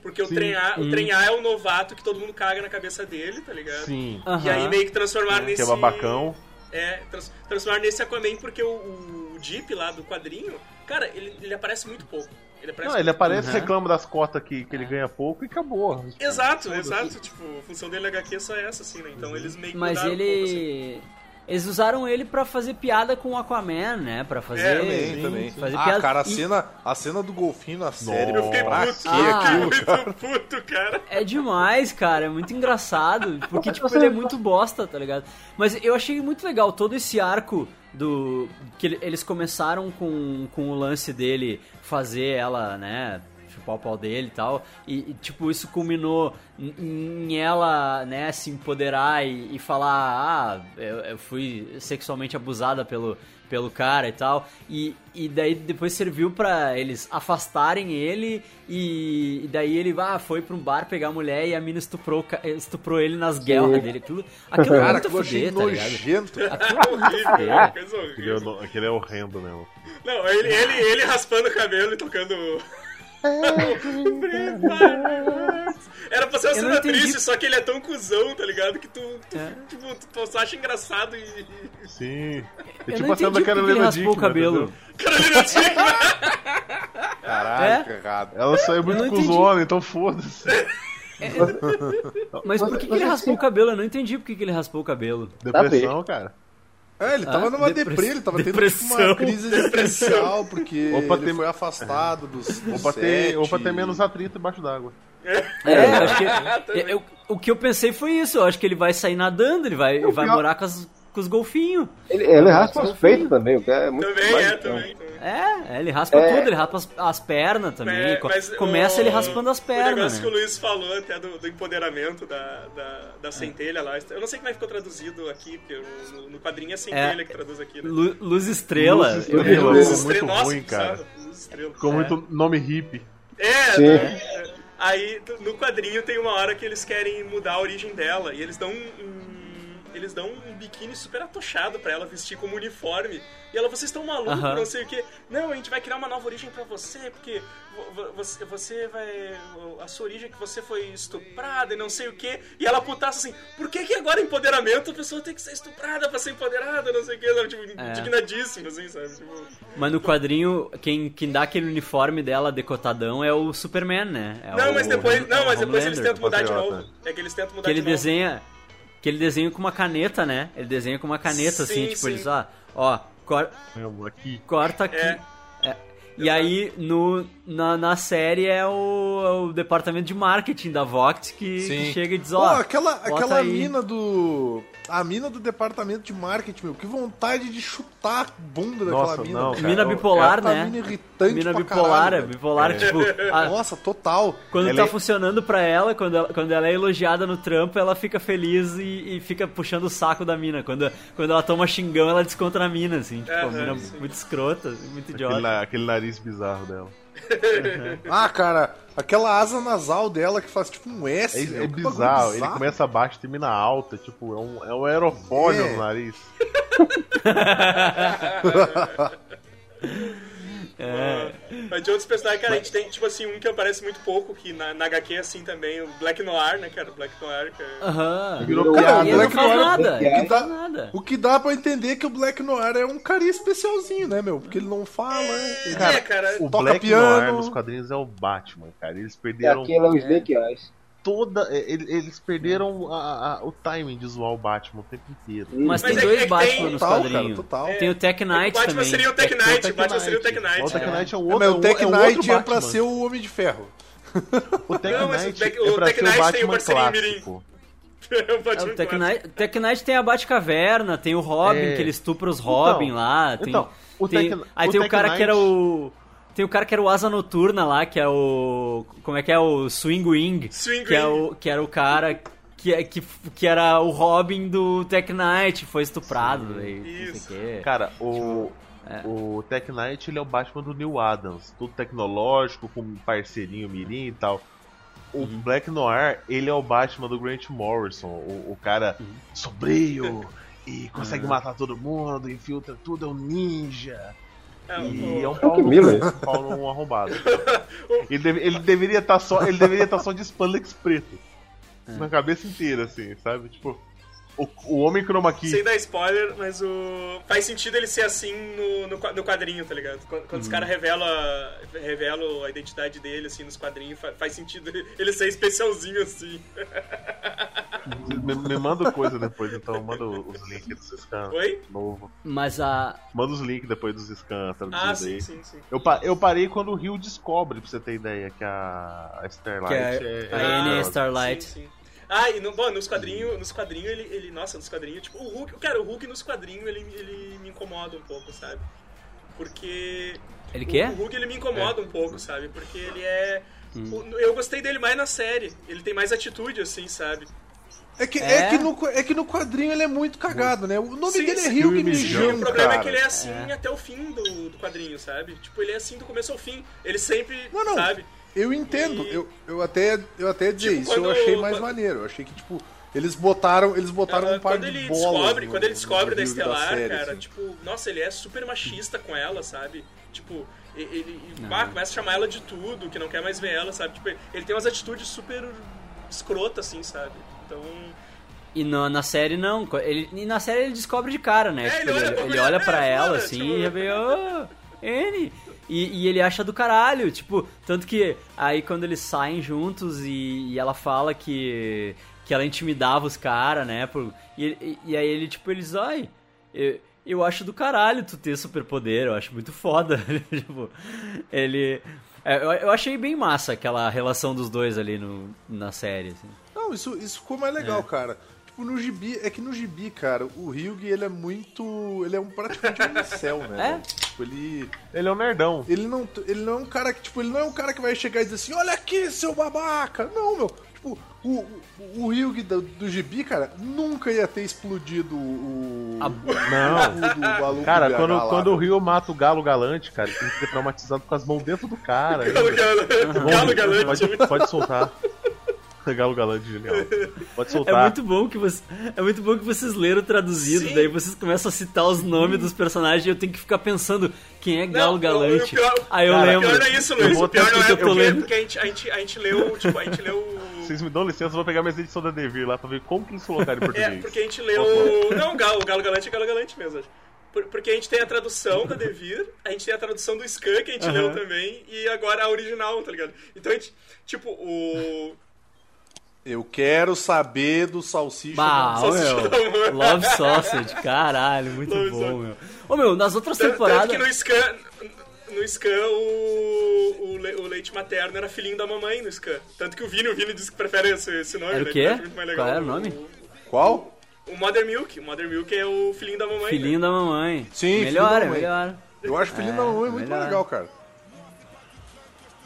Porque o Sim. A, o trem A é o novato que todo mundo caga na cabeça dele, tá ligado? Sim. E aí meio que transformaram Que nesse. é babacão. É, trans, transformaram nesse Aquaman porque o, o Jeep lá do quadrinho, cara, ele, ele aparece muito pouco. Ele aparece Não, ele aparece, Uhum. reclama das cotas que, que ele ganha pouco e acabou. Exato, Foda-se. exato. Tipo, a função dele na HQ é só essa, assim, né? Então eles meio que Mas mudaram um pouco, assim. Ele eles usaram ele pra fazer piada com o Aquaman, né? Pra fazer É, Também, também. fazer ah, piada. cara, a E- cena, a cena do golfinho na série. Eu fiquei puto, quê Ah, aquilo, muito cara? puto, cara. É demais, cara. É muito engraçado. Porque, tipo, ele é muito bosta, tá ligado? Mas eu achei muito legal todo esse arco do. Que ele- eles começaram com, com o lance dele fazer ela, né? Chupar o pau dele e tal. E, e, tipo, isso culminou em, ela, né, se empoderar e, e falar: Ah, eu, eu fui sexualmente abusada pelo, pelo cara e tal. E, e daí depois serviu pra eles afastarem ele e, e daí ele ah, foi pra um bar pegar a mulher e a mina estuprou, estuprou ele nas guerras dele. Aquilo, aquilo é Cara, muito que eu achei foder, tá ligado? nojento. Aquilo é muito Horrível, é, aquele é horrendo mesmo. Não, ele, ele, ele raspando o cabelo e tocando. Era pra ser uma cena entendi. triste, só que ele é tão cuzão, tá ligado? Que tu, tu, É. tipo, tu só acha engraçado e. Sim. É Eu tipo não a cena da Carolina raspou o cabelo. Carolina Dickman! Caralho, que errado. Ela saiu muito homens, então foda-se. Mas por que, que ele raspou o cabelo? Eu não entendi por que, que ele raspou o cabelo. Depressão, cara. É, ele tava Ah, numa depress- deprê, ele tava tendo tipo, depressão. uma crise existencial, porque (laughs) Ou pra ele ter- foi afastado dos, (laughs) dos Ou pra, ter, pra ter menos atrito embaixo d'água. (laughs) É, eu acho que. eu- eu- o que eu pensei foi isso. Eu acho que ele vai sair nadando, ele vai, vai pior- morar com, as- com os golfinhos. Ele, ele raspa os peitos também, o que é muito Também mais- é, também. também. É, ele raspa É. tudo, ele raspa as, as pernas também. É, Começa o- ele raspando as O pernas. negócio que o Né? Luiz falou até do, do empoderamento da, da, da centelha lá. Eu não sei como é que ficou traduzido aqui, porque no, no quadrinho é centelha É. que traduz aqui. Né? Lu- Luz estrela. Luz eu- estrela. eu- Luz estrela, muito nossa, ruim, cara. Luz estrela. Ficou muito nome hippie. É, Sim. né? Aí no quadrinho tem uma hora que eles querem mudar a origem dela e eles dão um, um- eles dão um biquíni super atochado pra ela vestir como uniforme. E ela, vocês estão malucos, Aham. não sei o que. Não, a gente vai criar uma nova origem pra você, porque vo- vo- você, você vai. A sua origem é que você foi estuprada e não sei o que. E ela putaça assim, por que, que agora empoderamento a pessoa tem que ser estuprada pra ser empoderada, não sei o que, sabe? Tipo, É. indignadíssimo, assim, sabe? Tipo, Mas no quadrinho, quem, quem dá aquele uniforme dela decotadão é o Superman, né? É não, o- mas depois, não, mas depois eles tentam mudar de novo. É que eles tentam mudar Que ele de novo. desenha. Que ele desenha com uma caneta, né? Ele desenha com uma caneta, assim, Sim, tipo, sim. ele só, ó, cor- Meu, Aqui. corta aqui. É. É. E aí, no, na, na série, é o, é o departamento de marketing da Vox que, Sim. que chega e diz, Pô, ó, aquela, bota aquela aí. mina do. A mina do departamento de marketing, meu, que vontade de chutar a bunda daquela Nossa, mina. não, cara. Mina bipolar, Puta né? mina irritante Mina pra bipolar, caralho, é bipolar, tipo, a- (laughs) Nossa, total. quando Ela tá é- funcionando pra ela, quando ela, quando ela é elogiada no trampo, ela fica feliz e, e fica puxando o saco da mina. Quando, quando ela toma xingão, ela desconta na mina, assim, tipo, a Aham, mina sim. muito escrota, muito Aquele, idiota. na- aquele nariz bizarro dela. Ah, cara, aquela asa nasal dela que faz tipo um S. É, é que bagulho bizarro. Ele começa baixo, termina alta. Tipo, é um, é um aerofólio É. no nariz. (laughs) (laughs) Mas de outros personagens, cara, a gente tem, tipo assim, um que aparece muito pouco, que na, na HQ é assim também, o Black Noir, né, cara? O Black Noir, que é... Aham. Virou Cara, ele não Black faz Noir- nada, ele não que dá- nada. O que dá pra entender é que o Black Noir é um carinha especialzinho, né, meu? Porque ele não fala, ele é, cara, O Toca Black piano. Noir nos quadrinhos é o Batman, cara. Eles E perderam aquele é o Snake Eyes. Toda. é, ele- Eles perderam a- a- o timing de zoar o Batman o tempo inteiro. Mas, Mas tem é dois é Batman tem- nos total, cara, quadrinhos. total. Tem o Tech o Knight Batman também. seria o Tech Tem Knight, o Batman seria o Tech Knight. O Tech? Knight é um É, outro. é o Tech é um Knight outro é pra ser o Homem de Ferro. O Tech Não, mas o Knight Tech- é o pra Tech ser o Knight tem o Batman parceirinho Mirim. clássico. (laughs) o É, Batman o Tech. Knight, Tech Knight tem a Batcaverna, tem o Robin, É. que ele estupra os Robin Então, lá. Tem, então, o tem- Tech- aí o tem o Tech cara que era Knight- o. Tem o cara que era o Asa Noturna lá, que é o. Como é que é? O Swing Wing. Swing que, é Wing. o, que era o cara que, é- que, que era o Robin do Tech Knight, foi estuprado. daí, Isso. sei o quê. Cara, o. É. O Tech Knight ele é o Batman do Neil Adams, tudo tecnológico, com um parceirinho mirim e tal. O Uhum. Black Noir, ele é o Batman do Grant Morrison, o, o cara Uhum. sombrio e consegue matar todo mundo, infiltra tudo, é um ninja. É, E o- é um pau no, Miller. (laughs) um arrombado. (laughs) Ele, deve- ele deveria estar só, ele deveria estar só de spandex preto. Na cabeça inteira, assim, sabe? Tipo, o, o homem chroma key. Sem dar spoiler, mas o. Faz sentido ele ser assim no, no, no quadrinho, tá ligado? Quando, quando os caras revelam, a- revelam a identidade dele, assim, nos quadrinhos, fa- faz sentido (laughs) ele ser especialzinho assim. Me, me manda coisa depois, então. Manda os links dos scans Oi? novo. Mas a. Manda os links depois dos scans traduzidos Ah, sim, aí. sim, sim. Eu, pa- eu parei quando o Rio descobre, pra você ter ideia, que a, a Starlight Que é, a é Anne é. Starlight. Sim, sim. Ah, e no, bom, nos quadrinhos, nos quadrinhos ele, ele. Nossa, nos quadrinhos, tipo, o Hulk. Cara, o Hulk nos quadrinhos ele, ele me incomoda um pouco, sabe? Porque. Ele o, quê? O Hulk ele me incomoda É. um pouco, sabe? Porque ele é. Hum. o- eu gostei dele mais na série. Ele tem mais atitude, assim, sabe? É que, É? é? que no, é que no quadrinho ele é muito cagado, né? O nome Sim, dele é. Rio Mijão, o problema cara. é que ele é assim até o fim do, do quadrinho, sabe? Tipo, ele é assim do começo ao fim. Ele sempre, Não, não. sabe? Eu entendo, E- eu, eu até eu até dizer Tipo, isso, quando- eu achei mais quando- maneiro. Eu achei que, tipo, eles botaram, eles botaram Ah, um par quando de ele bolas. descobre, no- quando ele no descobre da Estelar, série, cara, assim. tipo, nossa, ele é super machista com ela, sabe? Tipo, ele, e, pá, começa a chamar ela de tudo, que não quer mais ver ela, sabe? Tipo, ele tem umas atitudes super escrotas, assim, sabe? Então, E na, na série não. Ele, e na série ele descobre de cara, né? É, Tipo, ele olha ele, pra ele olha pra ela foda, assim tipo- e veio. "Ô, N! E, e ele acha do caralho, tipo, tanto que aí quando eles saem juntos e, e ela fala que, que ela intimidava os caras, né? Por, e, e- e aí ele, tipo, eles, ai, eu, eu acho do caralho tu ter superpoder, eu acho muito foda. (laughs) tipo, ele. é, Eu, eu achei bem massa aquela relação dos dois ali no, na série. Assim. Não, isso, isso ficou mais legal, cara. Tipo, no gibi, é que no gibi, cara, o Ryug, ele é muito. Ele é um praticamente um incel, né? (laughs) É? Tipo, ele. Ele é um nerdão. Ele não, ele não é um cara que, tipo, ele não é um cara que vai chegar e dizer assim, olha aqui, seu babaca! Não, meu. Tipo, o, o, o Ryug do, do gibi, cara, nunca ia ter explodido o. A- Não. (laughs) o do maluco Cara, quando, lá, quando o. Rio mata o Galo Galante, cara, ele tem que ser traumatizado com as mãos dentro do cara. (laughs) Galo, galo, galo galante. é Pode, pode soltar. Galo Galante, genial. Pode É soltar. muito bom que você, é muito bom que vocês leram traduzido, Sim. daí vocês começam a citar os nomes dos personagens e eu tenho que ficar pensando quem é Galo Não, Galante. o pior- Aí eu cara, O lembro. pior não é isso, Eu Luiz. vou O pior não é porque eu tô porque, lendo. porque a, gente, a, gente, a gente leu, tipo, a gente leu... Vocês me dão licença, eu vou pegar minhas edições da Devir lá pra ver como que eles colocaram em É, português. porque a gente leu... Não, o Galo, o Galo Galante é Galo Galante mesmo, acho. Por- Porque a gente tem a tradução da Devir, a gente tem a tradução do Scan, que a gente leu também, e agora a original, tá ligado? Então a gente, tipo, o... Eu quero saber do salsicha. Bah, meu. Love Sausage, caralho, muito Love bom, Sausage. meu. Ô, meu, nas outras Tanto, tanto temporadas. que no Scan... No Scan, o, o, le- o leite materno era filhinho da mamãe no Scan. Tanto que o Vini, o Vini disse que prefere esse, esse nome, Era o né? quê? que acha muito mais legal. Qual era o nome? Qual? O, o Mother Milk. O Mother Milk é o filhinho da mamãe. Filhinho da mamãe. Sim, melhor, filho da é mamãe. melhor. Eu acho o filhinho É, da mamãe muito melhor. mais legal, cara.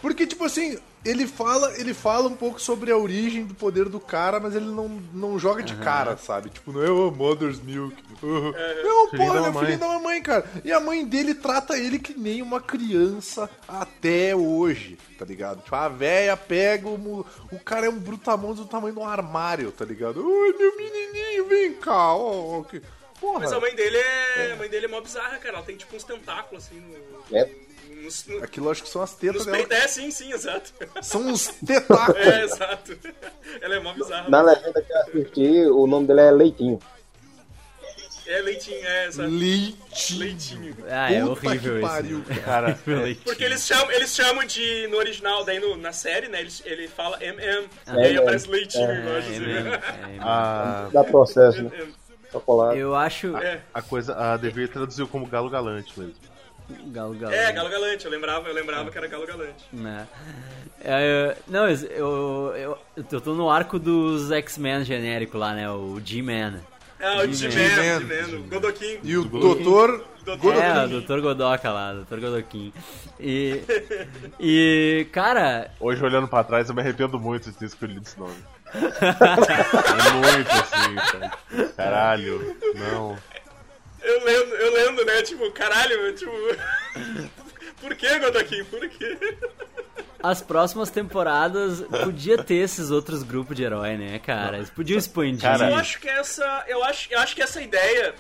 Porque, tipo assim, ele fala, ele fala um pouco sobre a origem do poder do cara, mas ele não, não joga de cara, sabe? Tipo, não é o Mother's Milk. Uhum. Não, Filhinho pô, da ele é o mamãe. filhinho da mamãe, cara. E a mãe dele trata ele que nem uma criança até hoje, tá ligado? Tipo, a véia pega o... O cara é um brutamontes do tamanho de um armário, tá ligado? Oi, meu menininho, vem cá, ó. ó, que- Porra. Mas a mãe dele é. A mãe dele é mó bizarra, cara. Ela tem tipo uns tentáculos assim no. É. Nos, no- Aquilo acho que são as tetas nos dela. É, sim, sim, exato. São uns tentáculos. (laughs) É, exato. Ela é mó bizarra. Na legenda que eu assisti, o nome dele é Leitinho. É leitinho, é, exato. Leitinho. Leitinho. Ah, é Puta horrível que isso. pariu, cara. (laughs) Cara, Horrível. Porque eles chamam, eles chamam de. No original, daí no- na série, né? Ele, ele fala MM. Ah, e aí é, aparece leitinho é, embaixo, É assim. mesmo, é mesmo. a, Dá processo, né? MM. Chocolate. Eu acho. É, a coisa, a Devir traduziu como Galo Galante mesmo. Galo Galo. é, Galo Galante. Eu lembrava, eu lembrava que era Galo Galante. Né? É, não, eu, eu, eu tô no arco dos X-Men genérico lá, né? O G-Man. Ah, o G-Man. O Godokin. E o doutor. Doutor É, o Godokin. Dr. Godoka lá, Dr. Godokin. E. E. Cara. Hoje, olhando pra trás, eu me arrependo muito de ter escolhido esse nome. (laughs) é muito assim, cara. Caralho, não. Eu lendo, eu lendo, né? Tipo, caralho, tipo. (laughs) Por que, Godokin? Por quê? As próximas temporadas podia ter esses outros grupos de herói, né, cara? Eles podiam expandir. Cara, Eu acho que essa. Eu acho, eu acho que essa ideia.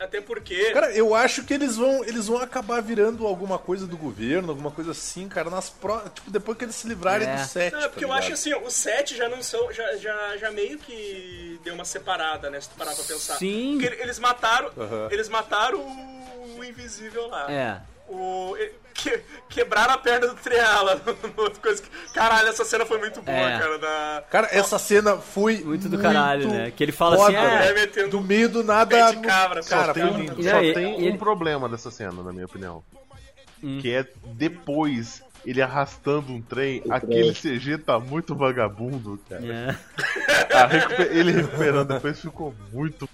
Até porque. Cara, eu acho que eles vão, eles vão acabar virando alguma coisa do governo, alguma coisa assim, cara, nas pró... tipo depois que eles se livrarem É. do set. Não, é porque tá eu acho assim, os sete já não são. Já, já, já meio que deu uma separada, né? Se tu parar pra pensar. Sim. Porque ele- eles mataram. Aham. Eles mataram o invisível lá. É. O, que, quebraram a perna do Triala. outra (laughs) coisa que- Caralho, essa cena foi muito boa, É. cara. Da, Cara, essa cena foi Muito do caralho, né? Que ele fala assim, foda, é, é, do meio do nada. no- cabra, Só Cara, tem, um, só E- tem ele- um problema dessa cena, na minha opinião. Hum. Que é depois ele arrastando um trem, O aquele trem. CG tá muito vagabundo, cara. é. Recuper- ele recuperando depois ficou muito.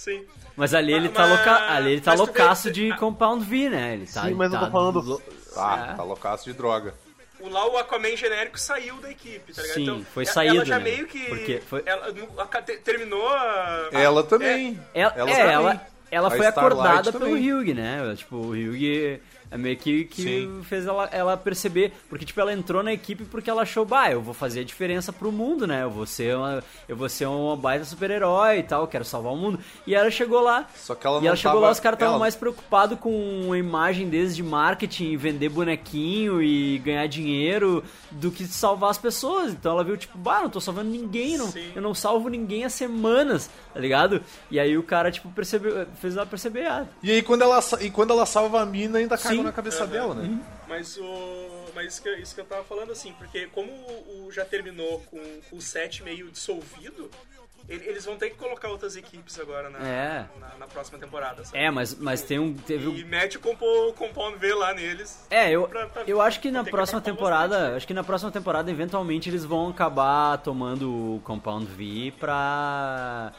Sim. Mas ali ele tá, Mas- louca... ali ele tá tu vê- loucaço de Compound V, né? Ele tá, Sim, mas eu tá tô falando- lo- Tá, É. tá loucaço de droga. O lá o Aquaman genérico saiu da equipe, tá ligado? Sim, então, foi ela- saído, Ela já né? meio que. Porque foi- Ela no- terminou a. Ela também. Ela, Ela é, também. ela, ela A foi Starlight acordada pelo também. Hugh, né? Tipo, o Hugh é meio que, que Sim. fez ela, ela perceber. Porque, tipo, ela entrou na equipe porque ela achou, bah, eu vou fazer a diferença pro mundo, né? Eu vou ser uma, eu vou ser uma baita super-herói e tal, quero salvar o mundo. E ela chegou lá. Só que ela e ela chegou tava- lá, os caras estavam ela- mais preocupados com a imagem deles de marketing, vender bonequinho e ganhar dinheiro do que salvar as pessoas. Então ela viu, tipo, bah, não tô salvando ninguém, não, Sim. eu não salvo ninguém há semanas, tá ligado? E aí o cara, tipo, percebeu, fez ela perceber, ah, E aí quando ela, e quando ela salva a mina, ainda cagou Sim. na cabeça dela, né? Mas o. Mas isso que, isso que eu tava falando, assim, porque como o, o já terminou com, com o set meio dissolvido, ele- eles vão ter que colocar outras equipes agora na, É. na, na próxima temporada. sabe? É, mas, mas tem um. Teve um- E mete o compo- Compound V lá neles. É, eu, pra- pra- eu acho que na que próxima com temporada, bastante. acho que na próxima temporada eventualmente eles vão acabar tomando o Compound V pra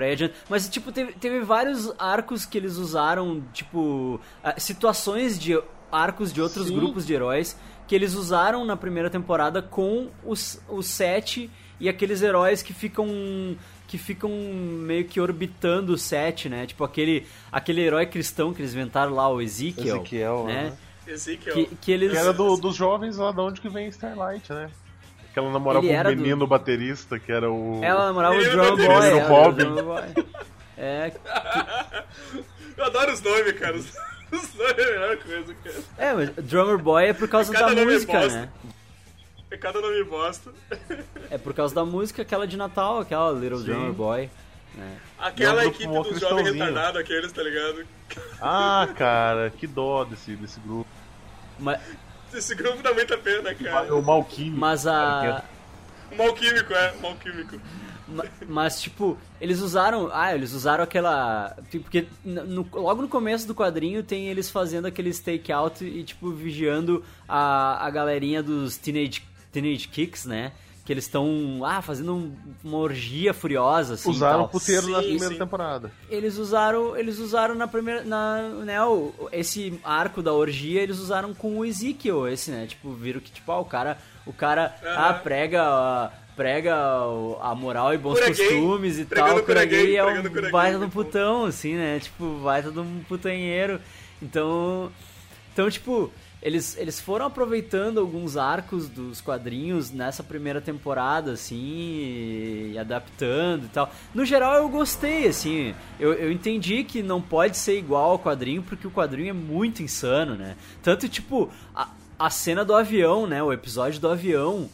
adiante. Mas tipo, teve, teve vários arcos que eles usaram, tipo, ah, situações de arcos de outros Sim. grupos de heróis que eles usaram na primeira temporada com os os sete e aqueles heróis que ficam que ficam meio que orbitando o set, né? Tipo aquele aquele herói cristão que eles inventaram lá, o Ezekiel, Ezequiel, né? Ezekiel. Que, que eles Que era do- dos jovens lá de onde que vem Starlight, né? Que ela namorava Ele um do- menino baterista, que era o. Ela namorava o Ele era Drum. Boy. Era o o Robin. Boy. É, Eu adoro os nomes, cara. Os, nomes é a melhor coisa, cara. é, mas Drummer Boy é por causa da é música, né? É cada nome bosta. É por causa da música, aquela de Natal, aquela Little Sim. Drummer Boy. né? Aquela é equipe jovens cristãozinho. retardados, aqueles, tá ligado? Ah, cara, que dó desse, desse grupo. Mas, (laughs) Esse grupo dá muita pena, cara. O Malquinho. mas a. O mal químico, é, mal químico. ma- Mas, tipo, eles usaram. Ah, eles usaram aquela. tipo, Porque no- no- logo no começo do quadrinho tem eles fazendo aquele stakeout e, tipo, vigiando a, a galerinha dos Teenage, teenage Kicks, né? Que eles estão, ah, fazendo um- uma orgia furiosa, assim. Usaram tal. o puteiro na Sim, primeira sim. temporada. eles usaram eles usaram na primeira na né o, esse arco da orgia eles usaram com o Ezekiel esse né tipo viram que tipo ah, o cara o cara ah, Aham. prega ah, prega a moral e bons Cura gay, costumes e tal cura gay, é um cura baita de um putão assim né tipo baita de um putanheiro então então tipo eles, eles foram aproveitando alguns arcos dos quadrinhos nessa primeira temporada, assim, e adaptando e tal. No geral, eu gostei, assim. Eu, eu entendi que não pode ser igual ao quadrinho, porque o quadrinho é muito insano, né? Tanto, tipo, a, a cena do avião, né? O episódio do avião.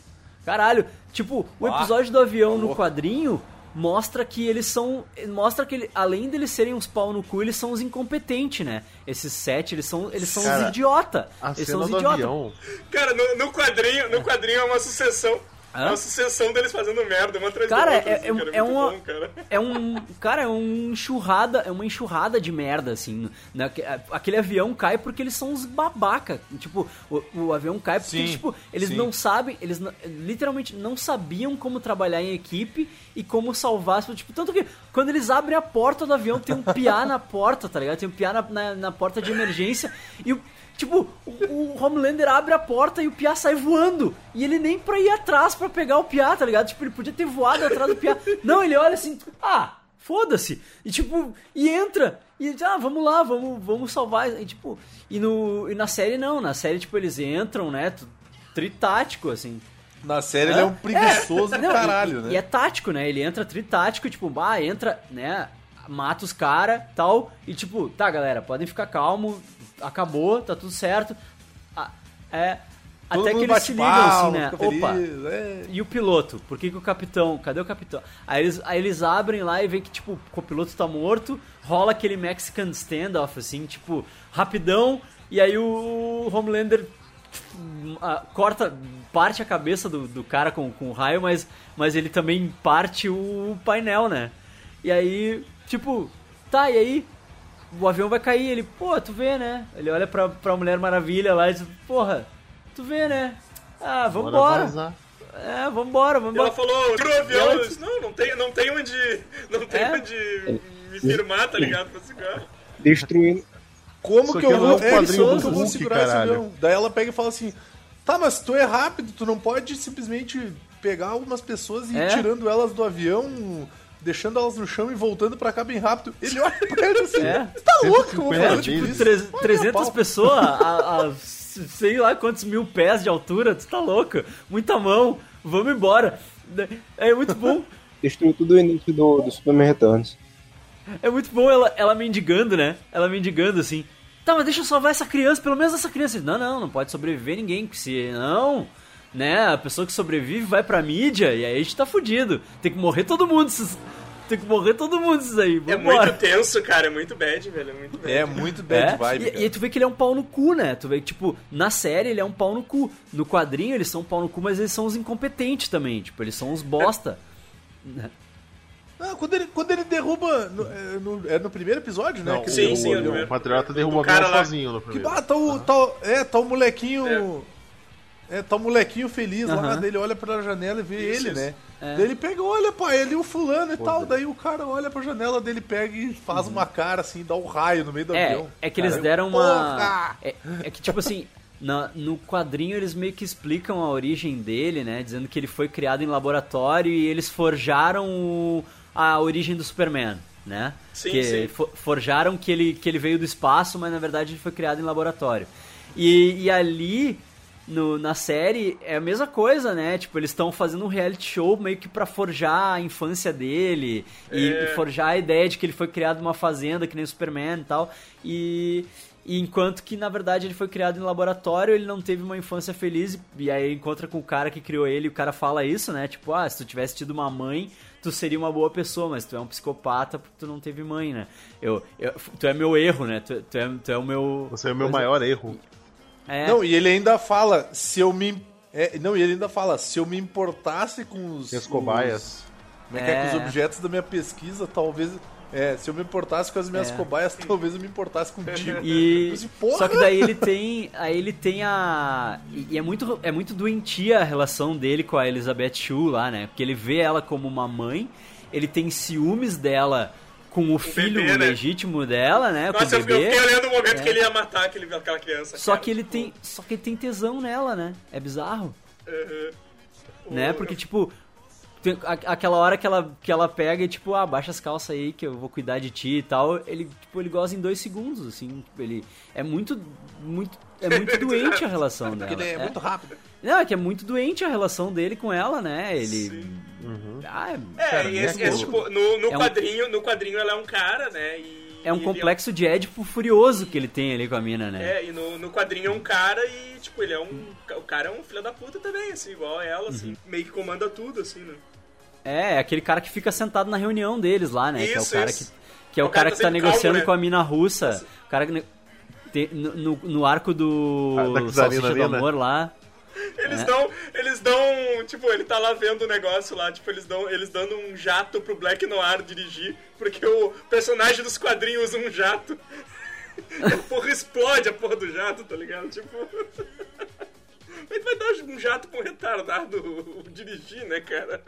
Caralho, tipo, o episódio do avião no louco. quadrinho mostra que eles são. Mostra que ele- além deles serem uns pau no cu, eles são os incompetentes, né? Esses sete, eles são, eles são Cara, os idiota. Eles cena são os idiota. avião. Cara, no, no quadrinho, no quadrinho é uma sucessão. É Hã? uma sucessão deles fazendo merda, uma atrás Cara, outra, é- assim, é- cara. é uma- bom, cara. É um. Cara, é um enxurrada. É uma enxurrada de merda, assim. né? Aquele avião cai porque eles são uns babaca. Tipo, o, o avião cai porque, Sim, tipo, eles sim. não sabem. Eles não- literalmente não sabiam como trabalhar em equipe e como salvar. Tipo, tanto que quando eles abrem a porta do avião, tem um piá na porta, tá ligado? Tem um piá na, na, na porta de emergência. E o. Tipo, o, o Homelander abre a porta e o Piá sai voando. E ele nem pra ir atrás pra pegar o Piá, tá ligado? Tipo, ele podia ter voado atrás do Piá. Não, ele olha assim, ah, foda-se. E tipo, e entra. E ah, vamos lá, vamos, vamos salvar. E tipo, e, no, e na série não, na série, tipo, eles entram, né? Tritático, assim. Na série ele é um preguiçoso do Não, e- caralho, e, né? E é tático, né? Ele entra tritático, tipo, bah, entra, né? Mata os cara tal. E tipo, tá, galera, podem ficar calmo, acabou, tá tudo certo. É. Todo até que eles se ligam assim, né? Opa, feliz, é. e o piloto? Por que, que o capitão? Cadê o capitão? Aí eles, aí eles abrem lá e vê que, tipo, o copiloto tá morto, rola aquele Mexican standoff, assim, tipo, rapidão, e aí o Homelander ah, corta, parte a cabeça do, do cara com, com o raio, mas, mas ele também parte o painel, né? E aí, tipo, tá, e aí? O avião vai cair, ele, pô, tu vê, né? Ele olha pra, pra Mulher Maravilha lá e diz, porra, tu vê, né? Ah, Bora vambora. É, vambora, E ela vambora. falou, tira o avião. ela disse, não, não tem, não tem onde. Não tem É. onde me firmar, tá ligado? Pra segurar. Destruindo. Como que aqui eu é vou, é, quadrinho como do que eu vou segurar esse avião? Daí ela pega e fala assim: tá, mas tu é rápido, tu não pode simplesmente pegar algumas pessoas e ir É. tirando elas do avião, deixando elas no chão e voltando pra cá bem rápido. Ele olha pra (laughs) ele assim: É. tá louco, eu vou 150 fazer deles. isso? Tre- Olha, 300 pau. pessoas a, a (laughs) sei lá quantos mil pés de altura, tu tá louco? Muita mão, vamos embora. É muito bom. (laughs) Destruiu tudo o início do, do Superman Returns. É muito bom ela, ela mendigando, né? Ela mendigando assim. Tá, mas deixa eu salvar essa criança, pelo menos essa criança. Não, não, não pode sobreviver ninguém, porque se não, né, a pessoa que sobrevive vai pra mídia e aí a gente tá fudido. Tem que morrer todo mundo, esses, tem que morrer todo mundo esses aí. É muito tenso, cara. É muito bad, velho. É muito bad. É muito bad É, vibe. e, cara. e aí tu vê que ele é um pau no cu, né? Tu vê que, tipo, na série ele é um pau no cu. No quadrinho eles são um pau no cu, mas eles são os incompetentes também. Tipo, eles são os bosta. Ah, quando ele, quando ele derruba. No, é, no, é no primeiro episódio, né? Não, Que o, Sim, ele sim, é o, primeiro. Patriota derruba o O cara sozinho no Que primeiro. bah, tá o, tá, o- é, tá o molequinho. É, tá o molequinho feliz lá, Aham. daí ele olha pela janela e vê Isso, ele, isso. né? É. Daí ele pega, olha, pai, ele e o fulano e tal. Daí o cara olha pra janela dele, pega e faz uma cara assim, dá um raio no meio do É, avião. é que eles Cara, deram uma. porra! É, é que, tipo assim, na- no quadrinho eles meio que explicam a origem dele, né? Dizendo que ele foi criado em laboratório e eles forjaram o- a origem do Superman, né? Sim, que sim. fo- forjaram que ele, que ele veio do espaço, mas na verdade ele foi criado em laboratório. E, e ali. No- na série é a mesma coisa, né? Tipo, eles estão fazendo um reality show meio que pra forjar a infância dele e, É. e forjar a ideia de que ele foi criado numa fazenda, que nem o Superman e tal. E, e enquanto que, na verdade, ele foi criado em laboratório, ele não teve uma infância feliz. E, e aí encontra com o cara que criou ele e o cara fala isso, né? Tipo, ah, se tu tivesse tido uma mãe, tu seria uma boa pessoa, mas tu é um psicopata porque tu não teve mãe, né? Eu, eu- tu é meu erro, né? Tu, tu é, tu é o meu. Você é o meu coisa- maior erro. É, Não, e ele ainda fala, se eu me. é, não, e ele ainda fala, se eu me importasse com os. E as cobaias. os- como é que é? Com os É. objetos da minha pesquisa, talvez. É, se eu me importasse com as minhas É. cobaias, (laughs) talvez eu me importasse contigo. E disse, "Porra!" só que daí ele tem, aí ele tem a e é muito é muito doentia a relação dele com a Elizabeth Shue lá, né? Porque ele vê ela como uma mãe, ele tem ciúmes dela com o filho bebê, né? legítimo dela, né? com Nossa, o eu, eu bebê. fiquei olhando o momento É. que ele ia matar aquele, aquela criança. Só cara, que ele tipo, tem, só que ele tem tesão nela, né? É bizarro, uhum. né? Porque tipo aquela hora que ela, que ela pega e tipo, ah, baixa as calças aí que eu vou cuidar de ti e tal, ele, tipo, ele goza em dois segundos, assim, tipo, ele é muito, muito, é muito (laughs) doente a relação dela. Ele é, muito rápido. Não, é que é muito doente a relação dele com ela, né? Ele. Sim. Ah, É, Cara, e esse, né, esse, pô? tipo, no, no É um- quadrinho, no quadrinho ela é um cara, né? E, é um e ele complexo de Édipo furioso que ele tem ali com a mina, né? É, e no, no quadrinho é um cara e, tipo, ele é um. O cara é um filho da puta também, assim, igual ela, assim, Uhum. meio que comanda tudo, assim, né? É, é aquele cara que fica sentado na reunião deles lá, né? que é o Isso, cara isso. que. Que é o, cara, que tá sempre negociando calmo, né? com a mina russa. O cara que. no, no, no arco do Ah, da Salsicha do? Amor lá. Eles É. dão. Eles dão. Tipo, ele tá lá vendo o negócio lá, tipo, eles dão. Eles dando um jato pro Black Noir dirigir, porque o personagem dos quadrinhos usa um jato. (laughs) A porra explode a porra do jato, tá ligado? Tipo. (laughs) Ele vai dar um jato pra um retardado dirigir, né, cara?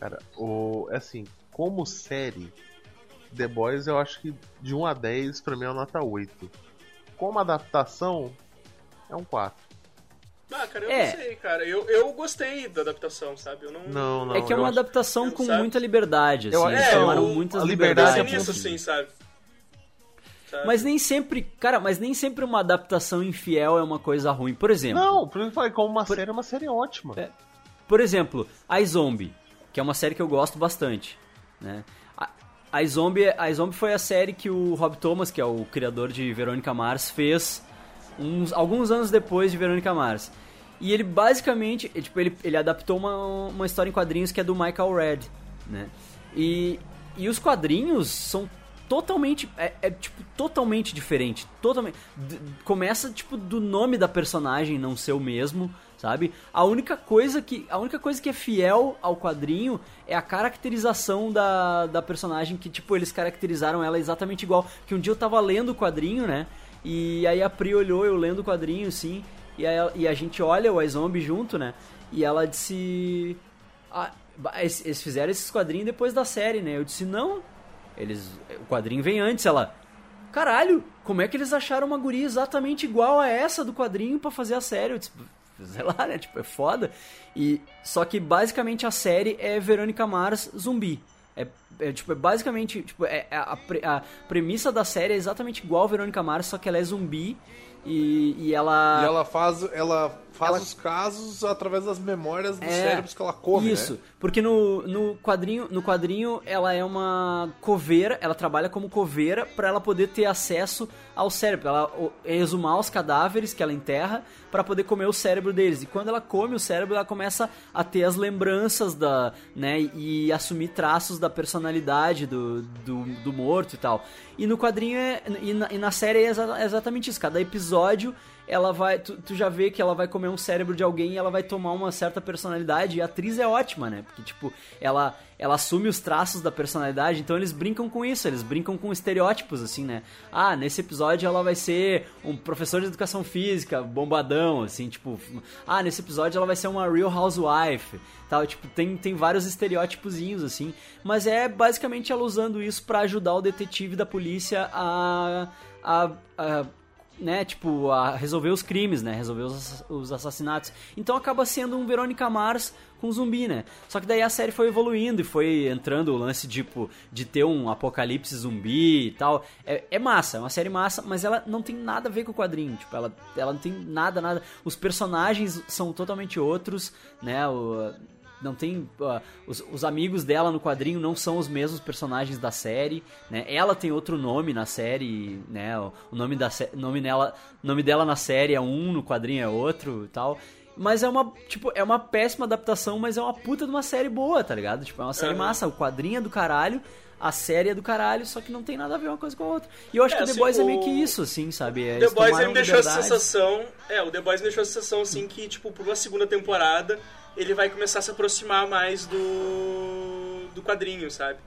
Cara, o. Assim, como série, The Boys eu acho que de 1 a 10 pra mim é uma nota 8. Como adaptação, é um 4. Ah, cara, eu É. não sei, cara. Eu, eu gostei da adaptação, sabe? Eu não. Não, não. é que é uma acho- adaptação com sabe? muita liberdade, assim. Eu- eles é, tomaram eu- muitas a liberdade liberdades. é nisso, assim, sabe? Sabe? Mas nem sempre, cara, mas nem sempre uma adaptação infiel é uma coisa ruim. Por exemplo, Não, por falei, como uma série é uma série ótima. É. por exemplo, a Zombie, que é uma série que eu gosto bastante, né? A, Zombie, a Zombie foi a série que o Rob Thomas, que é o criador de Verônica Mars, fez uns, alguns anos depois de Verônica Mars. E ele basicamente, tipo, ele, ele adaptou uma, uma história em quadrinhos que é do Michael Red, né? E, e os quadrinhos são totalmente, é, é, tipo, totalmente diferente, totalmente, começa, tipo, do nome da personagem não ser o mesmo, sabe? A única coisa que, a única coisa que é fiel ao quadrinho é a caracterização da, da personagem, que, tipo, eles caracterizaram ela exatamente igual, que um dia eu tava lendo o quadrinho, né? E aí a Pri olhou eu lendo o quadrinho, assim, e, aí e a gente olha o iZombie junto, né? E ela disse... "Ah, eles fizeram esses quadrinhos depois da série, né? Eu disse, não, eles, o quadrinho vem antes, ela... Caralho, como é que eles acharam uma guria exatamente igual a essa do quadrinho pra fazer a série? Eu disse, (laughs) sei lá, né? Tipo, é foda. E, só que basicamente a série é Verônica Mars zumbi. É, é, tipo, é basicamente, tipo, é, é a, a premissa da série é exatamente igual a Verônica Mars, só que ela é zumbi e, e ela... E ela faz, ela faz Ela- os casos através das memórias dos É, cérebros que ela come, Isso, né? porque no, no quadrinho, no quadrinho ela é uma coveira, ela trabalha como coveira pra ela poder ter acesso ao cérebro, ela exumar os cadáveres que ela enterra pra poder comer o cérebro deles. E quando ela come o cérebro, ela começa a ter as lembranças da, né, e assumir traços da personalidade do, do, do morto e tal. E no quadrinho é, e na, e na série é exa- exatamente isso. Cada episódio episódio ela vai. Tu, tu já vê que ela vai comer um cérebro de alguém e ela vai tomar uma certa personalidade. E a atriz é ótima, né? Porque, tipo, ela, ela assume os traços da personalidade, então eles brincam com isso, eles brincam com estereótipos, assim, né? Ah, nesse episódio ela vai ser um professor de educação física, bombadão, assim, tipo. Ah, nesse episódio ela vai ser uma real housewife. Tal, tipo, tem, tem vários estereótipozinhos, assim. Mas é basicamente ela usando isso pra ajudar o detetive da polícia a. a, a né, tipo, a resolver os crimes, né, resolver os assassinatos. Então acaba sendo um Verônica Mars com zumbi, né? Só que daí a série foi evoluindo e foi entrando o lance, tipo, de ter um apocalipse zumbi e tal. É, é massa, é uma série massa, mas ela não tem nada a ver com o quadrinho, tipo, ela, ela não tem nada, nada... Os personagens são totalmente outros, né, o não tem uh, os, os amigos dela no quadrinho não são os mesmos personagens da série né? Ela tem outro nome na série né? O, nome da nome nela nome dela na série é um no quadrinho é outro e tal mas é uma tipo é uma péssima adaptação mas é uma puta de uma série boa tá ligado tipo é uma série Aham. massa o quadrinho é do caralho a série é do caralho, só que não tem nada a ver uma coisa com a outra. E eu acho É, que o The assim, Boys é o- meio que isso, assim, sabe? É, The eles Boys tomaram ele me deixou a liberdades. sensação. É, o The Boys me deixou a sensação assim que, tipo, por uma segunda temporada, ele vai começar a se aproximar mais do. do quadrinho, sabe?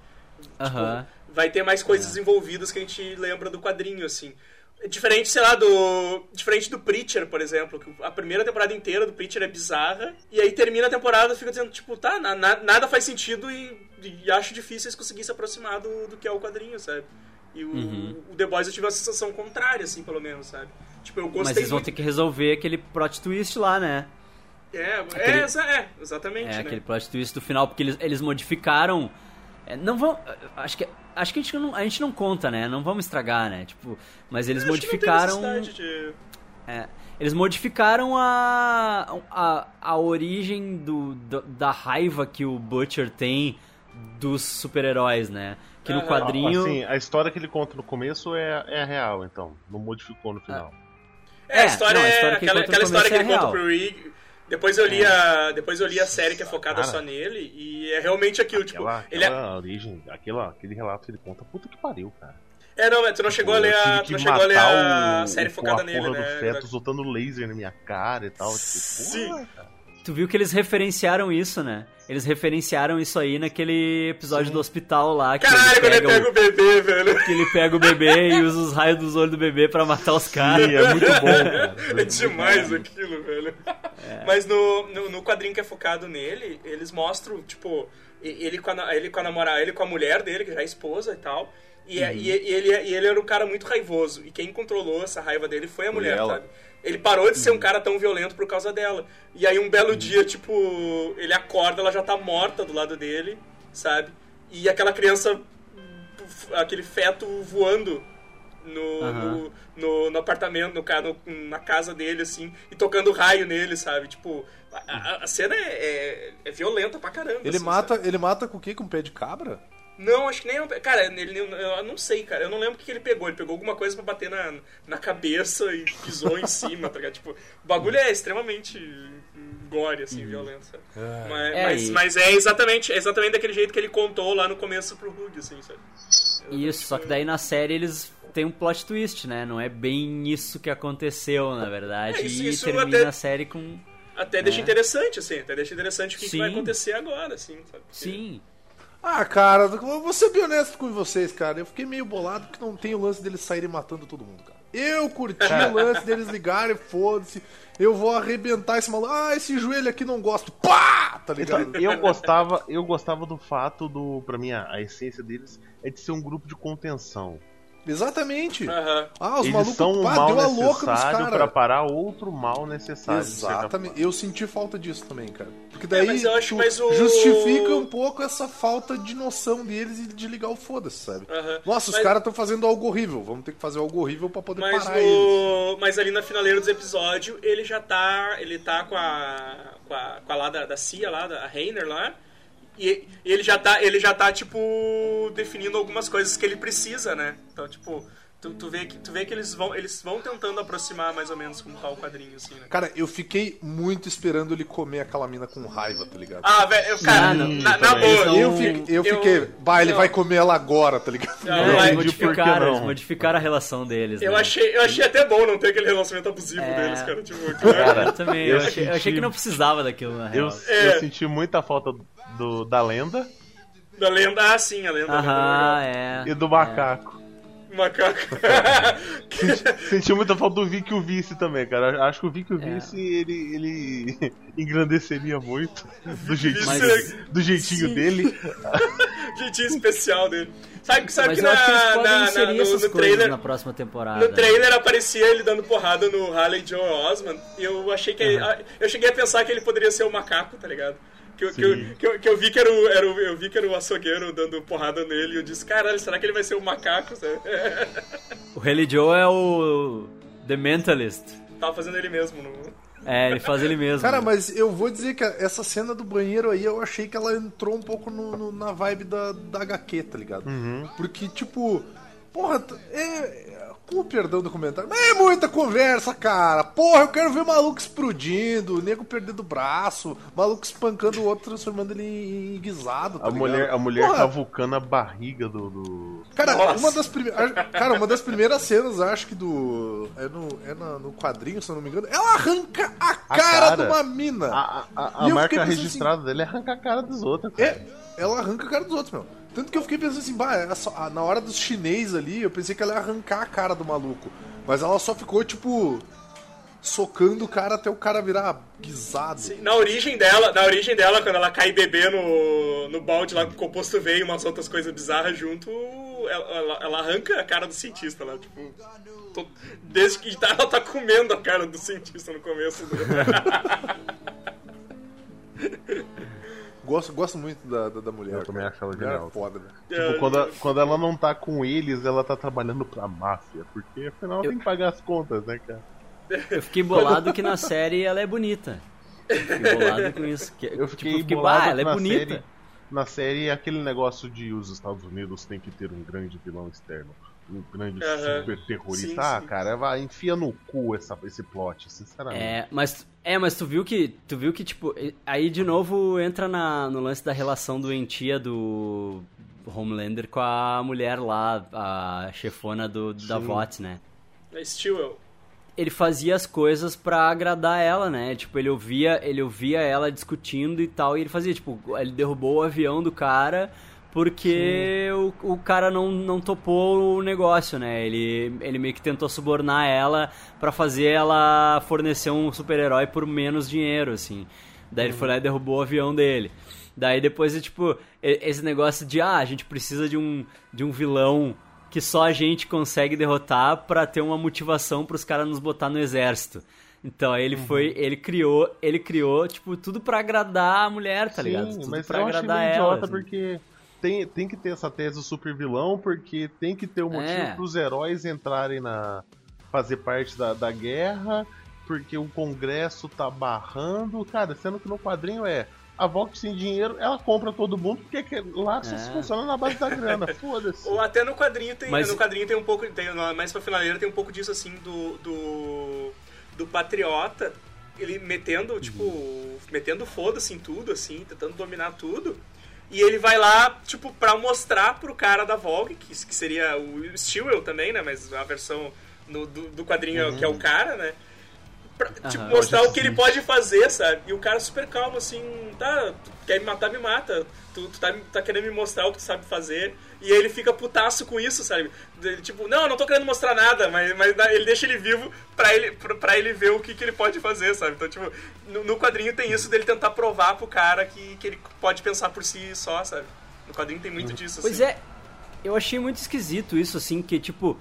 Aham. Vai ter mais coisas envolvidas que a gente lembra do quadrinho, assim. Diferente, sei lá, do. Diferente do Preacher, por exemplo, que a primeira temporada inteira do Preacher é bizarra, e aí termina a temporada e fica dizendo, tipo, tá, na- na- nada faz sentido e, e acho difícil eles conseguirem se aproximar do, do que é o quadrinho, sabe? E o, Uhum. o The Boys eu tive uma sensação contrária, assim, pelo menos, sabe? Tipo, eu gostei Mas eles vão muito- ter que resolver aquele plot twist lá, né? É, aquele- é, é, exatamente, É, né? aquele plot twist do final, porque eles, eles modificaram. É, não vão. Acho que, acho que a, gente não, a gente não conta, né? Não vamos estragar, né? Tipo, mas eles Acho que não tem modificaram. de- é, eles modificaram a, a, a origem do, do- da raiva que o Butcher tem dos super-heróis, né? Que no Aham. quadrinho. Assim, a história que ele conta no começo é, é a real, então. Não modificou no final. É, É, a história não, a é história que ele aquela, aquela história que ele é conta pro Rick. Depois eu li a, depois eu li a série que é focada Cara. só nele e é realmente aquilo, tipo, Aquela, ele é, origem, aquela, aquele relato que ele conta, puta que pariu, cara. é não, mas tu não chegou a ler a, tu não chegou a ler a série o- focada a nele, né? do feto soltando laser na minha cara e tal. Tipo, Sim. porra, cara. Tu viu que eles referenciaram isso, né? Eles referenciaram isso aí naquele episódio do hospital lá. Que Caralho, ele pega pega o bebê, velho. que ele pega o bebê e usa os raios dos olhos do bebê pra matar os caras. Sim, é muito bom, cara. É demais aquilo, velho. É. Mas no, no, no quadrinho que é focado nele, eles mostram, tipo, ele com a, ele com a namorada, ele com a mulher dele, que já é esposa e tal. E, Uhum. é- e, e ele, e ele era um cara muito raivoso. E quem controlou essa raiva dele foi a Foi mulher, ela. Ele parou de Uhum. ser um cara tão violento por causa dela. E aí um belo dia, tipo, ele acorda, ela já tá morta do lado dele, sabe? E aquela criança, aquele feto voando no, Aham. no, no, no apartamento, no, no- na casa dele, assim, e tocando raio nele, sabe? Tipo, a, a- cena é, é, é violenta pra caramba. Ele assim, mata, sabe? ele mata com o quê? Com pé de cabra? Não, acho que nem. Cara, ele, eu não sei, cara. Eu não lembro o que ele pegou. Ele pegou alguma coisa pra bater na, na cabeça e pisou em cima, tá ligado? Tipo, o bagulho é extremamente gore, assim, violento, sabe? Mas, É, mas, e- mas é exatamente, é exatamente daquele jeito que ele contou lá no começo pro Hug, assim, sabe? Isso, só que daí na série eles têm um plot twist, né? Não é bem isso que aconteceu, na verdade. É, isso- e isso termina até- a série com. Até deixa É. interessante, assim, até deixa interessante o que, que vai acontecer agora, assim, sabe? Porque- Sim. Ah, cara, eu vou ser bem honesto com vocês, cara. Eu fiquei meio bolado porque não tem o lance deles saírem matando todo mundo, cara. Eu curti o lance deles ligarem, foda-se. Eu vou arrebentar esse maluco. Ah, esse joelho aqui não gosto. Pá! Tá ligado? Então, eu gostava, eu gostava do fato do, pra mim, a, a essência deles é de ser um grupo de contenção. Exatamente. Aham. Ah, os Eles malucos são um pá, mal deu a louca nos necessário pra caras. parar outro mal necessário. Exatamente. Eu senti falta disso também, cara. Porque daí É, mas eu acho o- justifica um pouco essa falta de noção deles e de ligar o foda-se, sabe? Aham. Nossa, os Mas- caras estão fazendo algo horrível. Vamos ter que fazer algo horrível pra poder Mas, parar eles. no, mas ali na finaleira dos episódios, ele já tá. Ele tá com a. com a, com a lá da, da Cia lá, da a Rainer lá. E, e ele já tá, ele já tá, tipo, definindo algumas coisas que ele precisa, né? Então, tipo, Tu, tu, vê que, tu vê que eles vão, eles vão tentando aproximar mais ou menos como tá o quadrinho, assim, né? Cara, eu fiquei muito esperando ele comer aquela mina com raiva, tá ligado? Ah, velho, eu- cara, Sim, na, na boa. São- eu, fiquei, eu eu- fiquei, bah, ele não. vai comer ela agora, tá ligado? Não, eles modificaram, não? eles modificaram a relação deles. Eu né? achei, eu achei até bom não ter aquele relacionamento abusivo É. deles, cara. Tipo, Cara, Eu também, eu, eu achei, eu achei senti- que não precisava daquilo, na Eu, real. É. eu senti muita falta do, da lenda da lenda, ah, sim, a lenda. Aham, é. e do macaco. do macaco. (laughs) Senti muita falta do Vic e o Vice também, cara. Acho que o Vic e o É. Vice, ele, ele (laughs) engrandeceria muito do jeitinho, Mas- do jeitinho Sim. dele. (laughs) Jeitinho especial dele. Sabe, sabe Mas que na, que na- na- no, no trailer. na próxima temporada. No trailer aparecia ele dando porrada no Harley Joe Osman e eu achei que. Eu cheguei a pensar que ele poderia ser o macaco, tá ligado? Que, eu- que, eu, que, eu, que eu vi que era o, era o- eu vi que era o açougueiro dando porrada nele e eu disse, caralho, será que ele vai ser o macaco? sabe? O Haley Joe é o The Mentalist. Tava fazendo ele mesmo. No... É, ele faz ele mesmo. Cara, mas eu vou dizer que essa cena do banheiro aí, eu achei que ela entrou um pouco no- no- na vibe da, da HQ, tá ligado? Porque, tipo, porra, é. Com o perdão do comentário, mas é muita conversa, cara. Porra, eu quero ver maluco explodindo, nego perdendo o braço, maluco espancando o outro, transformando ele em guisado, tá A ligado? mulher, a mulher Porra, cavucando a barriga do. do- Cara, Nossa. uma das primeiras. Cara, uma das primeiras cenas, acho que do. É no, é no quadrinho, se eu não me engano. Ela arranca a A cara, cara. de uma mina. A, a- a marca pensando registrada dele é arrancar a cara dos outros. cara. É, ela arranca a cara dos outros, meu. Tanto que eu fiquei pensando assim, bah, é só- ah, na hora dos chinês ali, eu pensei que ela ia arrancar a cara do maluco. Mas ela só ficou, tipo, socando o cara até o cara virar guisado. Na origem dela, na origem dela, quando ela cai bebê no, no balde lá com o composto V e umas outras coisas bizarras junto, ela, ela- ela arranca a cara do cientista lá, tipo. to- Desde que tá- ela tá comendo a cara do cientista no começo. Do... (laughs) Gosto, gosto muito da, da, da mulher. Eu também cara. acho ela Mulher genial. é foda, né? Tipo, quando, a- quando ela não tá com eles, ela tá trabalhando pra máfia. Porque afinal tem que pagar as contas, né, cara? Eu fiquei bolado que na série ela é bonita. Eu Fiquei bolado com isso. Que, Eu fiquei, tipo, fiquei bolado bah, ela é na bonita. série. Na série, aquele negócio de os Estados Unidos tem que ter um grande vilão externo. Um grande Aham. super terrorista. Sim, ah, sim. cara, vai, enfia no cu essa, esse plot, sinceramente. É, mas é, mas tu viu que tu viu que tipo, aí de novo entra na, no lance da relação doentia do Homelander com a mulher lá, a chefona do da. VOT, né? Stewell. Ele fazia as coisas pra agradar ela, né? Tipo, ele ouvia, ele ouvia ela discutindo e tal, e ele fazia, tipo, ele derrubou o avião do cara porque o, o cara não, não topou o negócio, né? Ele, ele meio que tentou subornar ela pra fazer ela fornecer um super-herói por menos dinheiro, assim. Daí ele foi lá e derrubou o avião dele. Daí depois, tipo, esse negócio de, ah, a gente precisa de um, de um vilão que só a gente consegue derrotar pra ter uma motivação pros caras nos botar no exército. Então aí ele Uhum. foi, ele criou, ele criou, tipo, tudo pra agradar a mulher, tá ligado? Sim, Tudo mas pra eu agradar ela. idiota assim. porque tem, tem que ter essa tese do super vilão, porque tem que ter um motivo É. pros heróis entrarem na. fazer parte da, da guerra, porque o Congresso tá barrando. Cara, sendo que no quadrinho é. A Vox sem dinheiro, ela compra todo mundo, porque que- lá só É. funciona na base da grana. (laughs) Foda-se. Ou até no quadrinho tem. Mas- No quadrinho tem um pouco. Tem, mais pra finaleira tem um pouco disso assim do. do, do patriota. Ele metendo, tipo. Metendo foda-se em tudo, assim, tentando dominar tudo. E ele vai lá, tipo, pra mostrar pro cara da Vogue, que, que seria o Stewell também, né? Mas a versão no- do, do quadrinho que é o cara, né? Pra, tipo, Aham. mostrar o que ele pode fazer, sabe? E o cara super calmo, assim, tá, tu quer me matar, me mata. Tu, tu tá, tá querendo me mostrar o que tu sabe fazer. E aí ele fica putaço com isso, sabe? Ele, tipo, não, eu não tô querendo mostrar nada, mas, mas ele deixa ele vivo pra ele, pra, pra ele ver o que, que ele pode fazer, sabe? Então, tipo, no, no quadrinho tem isso dele tentar provar pro cara que, que ele pode pensar por si só, sabe? No quadrinho tem muito disso, Pois assim. é, eu achei muito esquisito isso, assim, que tipo,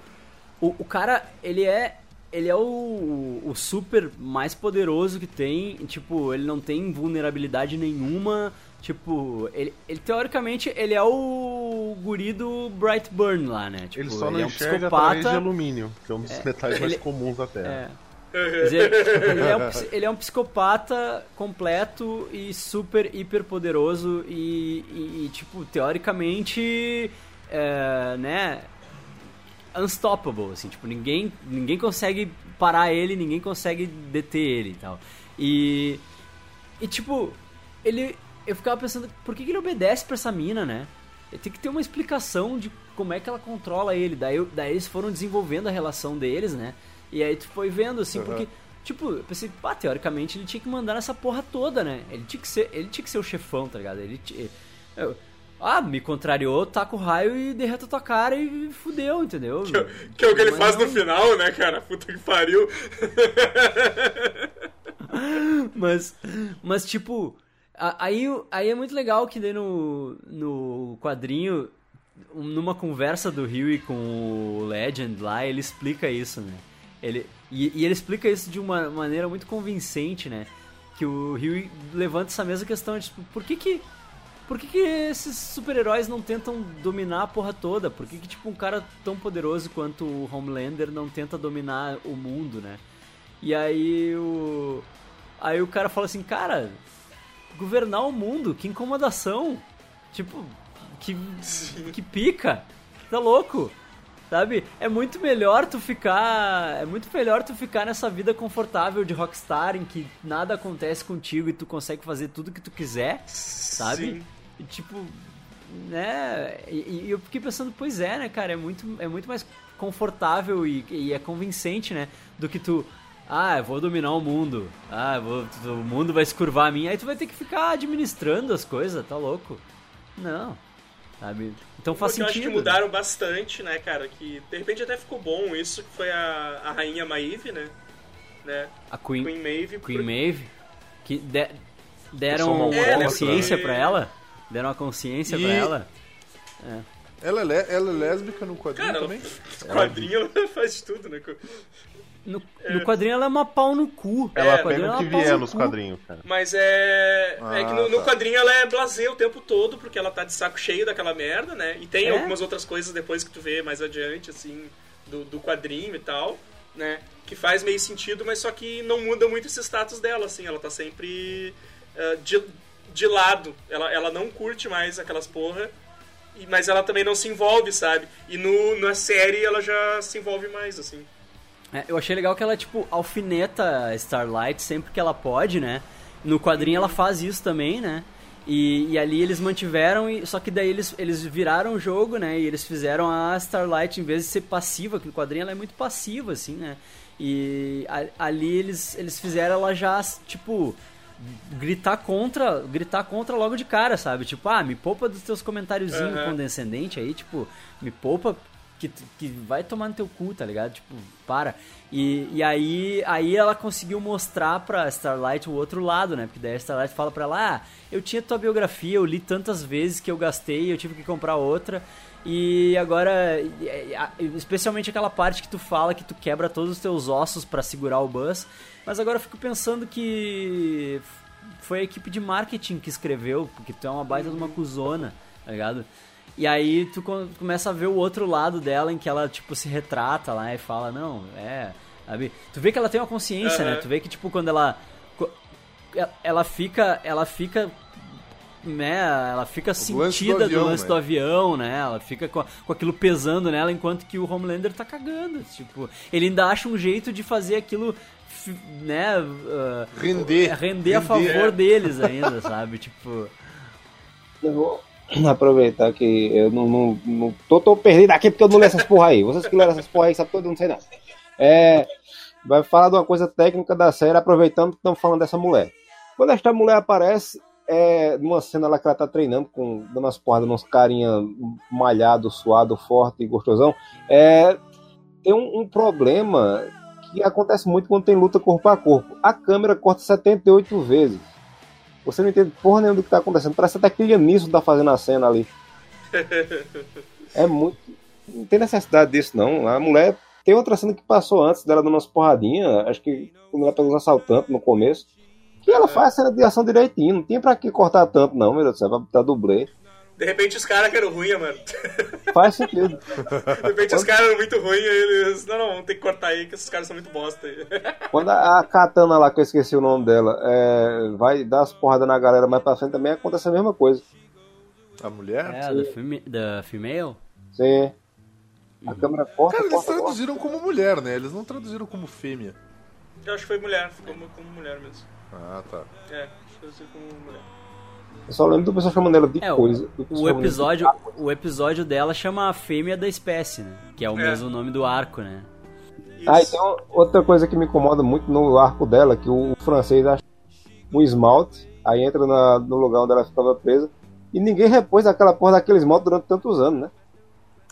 o, o cara, ele é. Ele é o, o super mais poderoso que tem, e, tipo, ele não tem vulnerabilidade nenhuma, tipo, ele, ele teoricamente, ele é o guri do Brightburn lá, né? Tipo, Ele só não é um enxerga através de psicopata. alumínio, que é um dos metais mais ele- comuns da Terra. É. (laughs) Mas ele, ele é um, ele é um psicopata completo e super, hiper poderoso e, e- e, tipo, teoricamente, é, né, unstoppable, assim, tipo, ninguém, ninguém consegue parar ele, ninguém consegue deter ele e tal. E, e tipo, ele, eu ficava pensando, por que, que ele obedece pra essa mina, né? Tem que ter uma explicação de como é que ela controla ele. Daí, eu- daí eles foram desenvolvendo a relação deles, né? E aí tu foi vendo, assim, Uhum. porque, tipo, eu pensei, pá, teoricamente ele tinha que mandar nessa porra toda, né? Ele tinha que ser, ele tinha que ser o chefão, tá ligado? Ele, ti- eu- ah, me contrariou, taca o raio e derreta tua cara e fudeu, entendeu? Que, é o- que é o que ele Mas faz no não. final, né, cara? Puta que pariu. (laughs) Mas, mas tipo, aí, aí é muito legal que daí no, no quadrinho, um- numa conversa do Huey com o Legend lá, ele explica isso, né? Ele, e, e ele explica isso de uma maneira muito convincente, né? Que o Huey levanta essa mesma questão, de, tipo, por que que... Por que, que esses super-heróis não tentam dominar a porra toda? Por que, que tipo, um cara tão poderoso quanto o Homelander não tenta dominar o mundo, né? E aí o. Aí o cara fala assim, cara, governar o mundo, que incomodação. Tipo, que, que pica. Tá louco. Sabe? É muito melhor tu ficar. É muito melhor tu ficar nessa vida confortável de rockstar em que nada acontece contigo e tu consegue fazer tudo que tu quiser, sabe? Sim. E tipo, né? E, e eu fiquei pensando, pois é, né, cara? É muito, é muito mais confortável e, e é convincente, né? Do que tu. Ah, eu vou dominar o mundo. Ah, eu vou, o mundo vai se curvar a mim. Aí tu vai ter que ficar administrando as coisas, tá louco? Não. Sabe? Então faz Porque eu acho sentido. que mudaram bastante, né, cara? Que de repente até ficou bom isso, que foi a, a rainha Maeve, né? né? A Queen, Queen Maeve. Queen por- Maeve, que de- deram sou uma uma É, né, consciência porque- pra ela. Deram uma consciência E- pra ela. Ela é, ela é lésbica no quadrinho Cara, também? no quadrinho ela faz de tudo, né? No, no quadrinho ela é uma pau no cu. Ela No pega quadrinho o ela que é pau vier no nos cu. quadrinhos, cara. Mas é. é que no, Ah, no tá. quadrinho ela é blasé o tempo todo, porque ela tá de saco cheio daquela merda, né? E tem É? algumas outras coisas depois que tu vê mais adiante, assim, do, do quadrinho e tal, né? Que faz meio sentido, mas só que não muda muito esse status dela, assim. Ela tá sempre ah, de, de lado. Ela, ela não curte mais aquelas porra. e- Mas ela também não se envolve, sabe? E no, na série ela já se envolve mais, assim. É, eu achei legal que ela, tipo, alfineta Starlight sempre que ela pode, né? No quadrinho ela faz isso também, né? E, e ali eles mantiveram, e, só que daí eles, eles viraram o jogo, né? E eles fizeram a Starlight, em vez de ser passiva, que no quadrinho ela é muito passiva, assim, né? E a- ali eles, eles fizeram ela já, tipo, gritar contra, gritar contra logo de cara, sabe? Tipo, ah, me poupa dos teus comentáriozinhos Aham. condescendentes aí, tipo, me poupa que, que vai tomar no teu cu, tá ligado? Tipo, para. E, e aí, aí ela conseguiu mostrar pra Starlight o outro lado, né? Porque daí a Starlight fala pra ela, ah, eu tinha tua biografia, eu li tantas vezes que eu gastei, eu tive que comprar outra. E agora, especialmente aquela parte que tu fala que tu quebra todos os teus ossos pra segurar o bus. Mas agora eu fico pensando que foi a equipe de marketing que escreveu, porque tu é uma baita de uma cuzona, tá ligado? E aí tu co- começa a ver o outro lado dela em que ela, tipo, se retrata lá e fala, não, é. Sabe? Tu vê que ela tem uma consciência, né? Aham. Tu vê que, tipo, quando ela. ela- fica. Ela fica. Né, ela fica lance do sentida do, avião, lance né? do avião, né? Ela fica com, com aquilo pesando nela, enquanto que o Homelander tá cagando. Tipo, ele ainda acha um jeito de fazer aquilo, né? ah, Render. render a Render. favor deles ainda, sabe? Tipo. (clears throat) Aproveitar que eu não, não, não tô, tô perdido aqui porque eu não leio essas porra aí. Vocês que leram essas porra aí, sabe tudo, eu não sei nada. É, vai falar de uma coisa técnica da série, aproveitando que estamos falando dessa mulher. Quando esta mulher aparece, é numa cena lá que ela tá treinando, com, dando umas porradas nos carinha malhado, suado, forte e gostosão, é, tem um, um problema que acontece muito quando tem luta corpo a corpo. A câmera corta 78 vezes. Você não entende porra nenhuma do que tá acontecendo. Parece até que nisso tá fazendo a cena ali. (laughs) É muito. Não tem necessidade disso, não. A mulher. Tem outra cena que passou antes dela dando umas porradinhas. Acho que quando ela pegou os assaltantes no começo. Que ela faz a cena de ação direitinho. Não tinha pra que cortar tanto, não, meu Deus do céu. Pra botar dublê. De repente os caras que eram ruins, mano. (laughs) Faz sentido. De repente os caras eram muito ruins, aí eles. Não, não, vamos ter que cortar aí, que esses caras são muito bosta aí. (laughs) Quando a, a Katana lá, que eu esqueci o nome dela, é, vai dar as porradas na galera mais pra frente, também acontece a mesma coisa. A mulher? É, da, femi da female? Sim. A câmera corta, Cara, eles corta, corta. traduziram como mulher, né? Eles não traduziram como fêmea. Eu acho que foi mulher, ficou como, como mulher mesmo. Ah, tá. É, acho que foi como mulher. Eu só lembro do pessoal chamando ela de É, o, coisa. o de episódio, taco. o episódio dela chama a fêmea da espécie, né? Que é o É. mesmo nome do arco, né? Ah, Isso. tem uma- outra coisa que me incomoda muito no arco dela, que o francês acha um esmalte, aí entra na- no lugar onde ela ficava presa, e ninguém repôs aquela porra daquele esmalte durante tantos anos, né?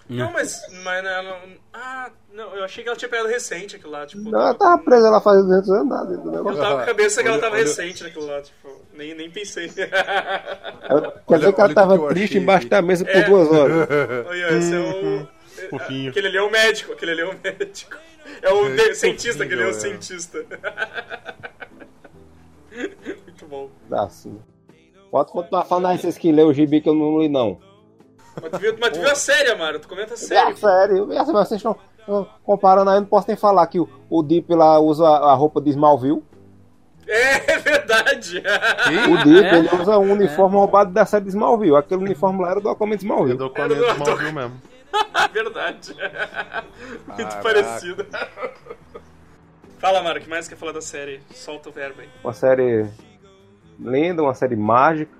Não, mas, mas ela não. Ah, não, eu achei que ela tinha pegado recente aquilo lá, tipo. Não, ela tava presa lá fazendo 200 anos, nada dentro do Eu tava com a cabeça que ela Olha- tava olha- recente naquilo lá, tipo, nem, nem pensei. (laughs) Ela- Quer Olha- dizer que olha ela tava que triste achei embaixo da mesa por É. duas horas. (laughs) Olha, esse é o. Fofinho. Aquele ali é o médico, aquele ali é o médico. É o de- cientista, aquele é o é. cientista. (laughs) Muito bom. Assim. Pode continuar falando aí, vocês que lê o gibi que eu não li, não. Mas tu viu, mas tu viu a série, Amaro? Tu comenta a É série. sério, é, vocês estão comparando aí, não posso nem falar que o, o Deep lá usa a roupa de Smallville. É, é verdade. O Deep, ele usa um uniforme roubado da série de Smallville. Aquele uniforme lá era do Aquaman de Smallville. dou com a minha Smallville mesmo. (laughs) verdade. Muito Caraca. parecido. Fala, Amaro, o que mais quer falar da série? Solta o verbo aí. Uma série linda, uma série mágica.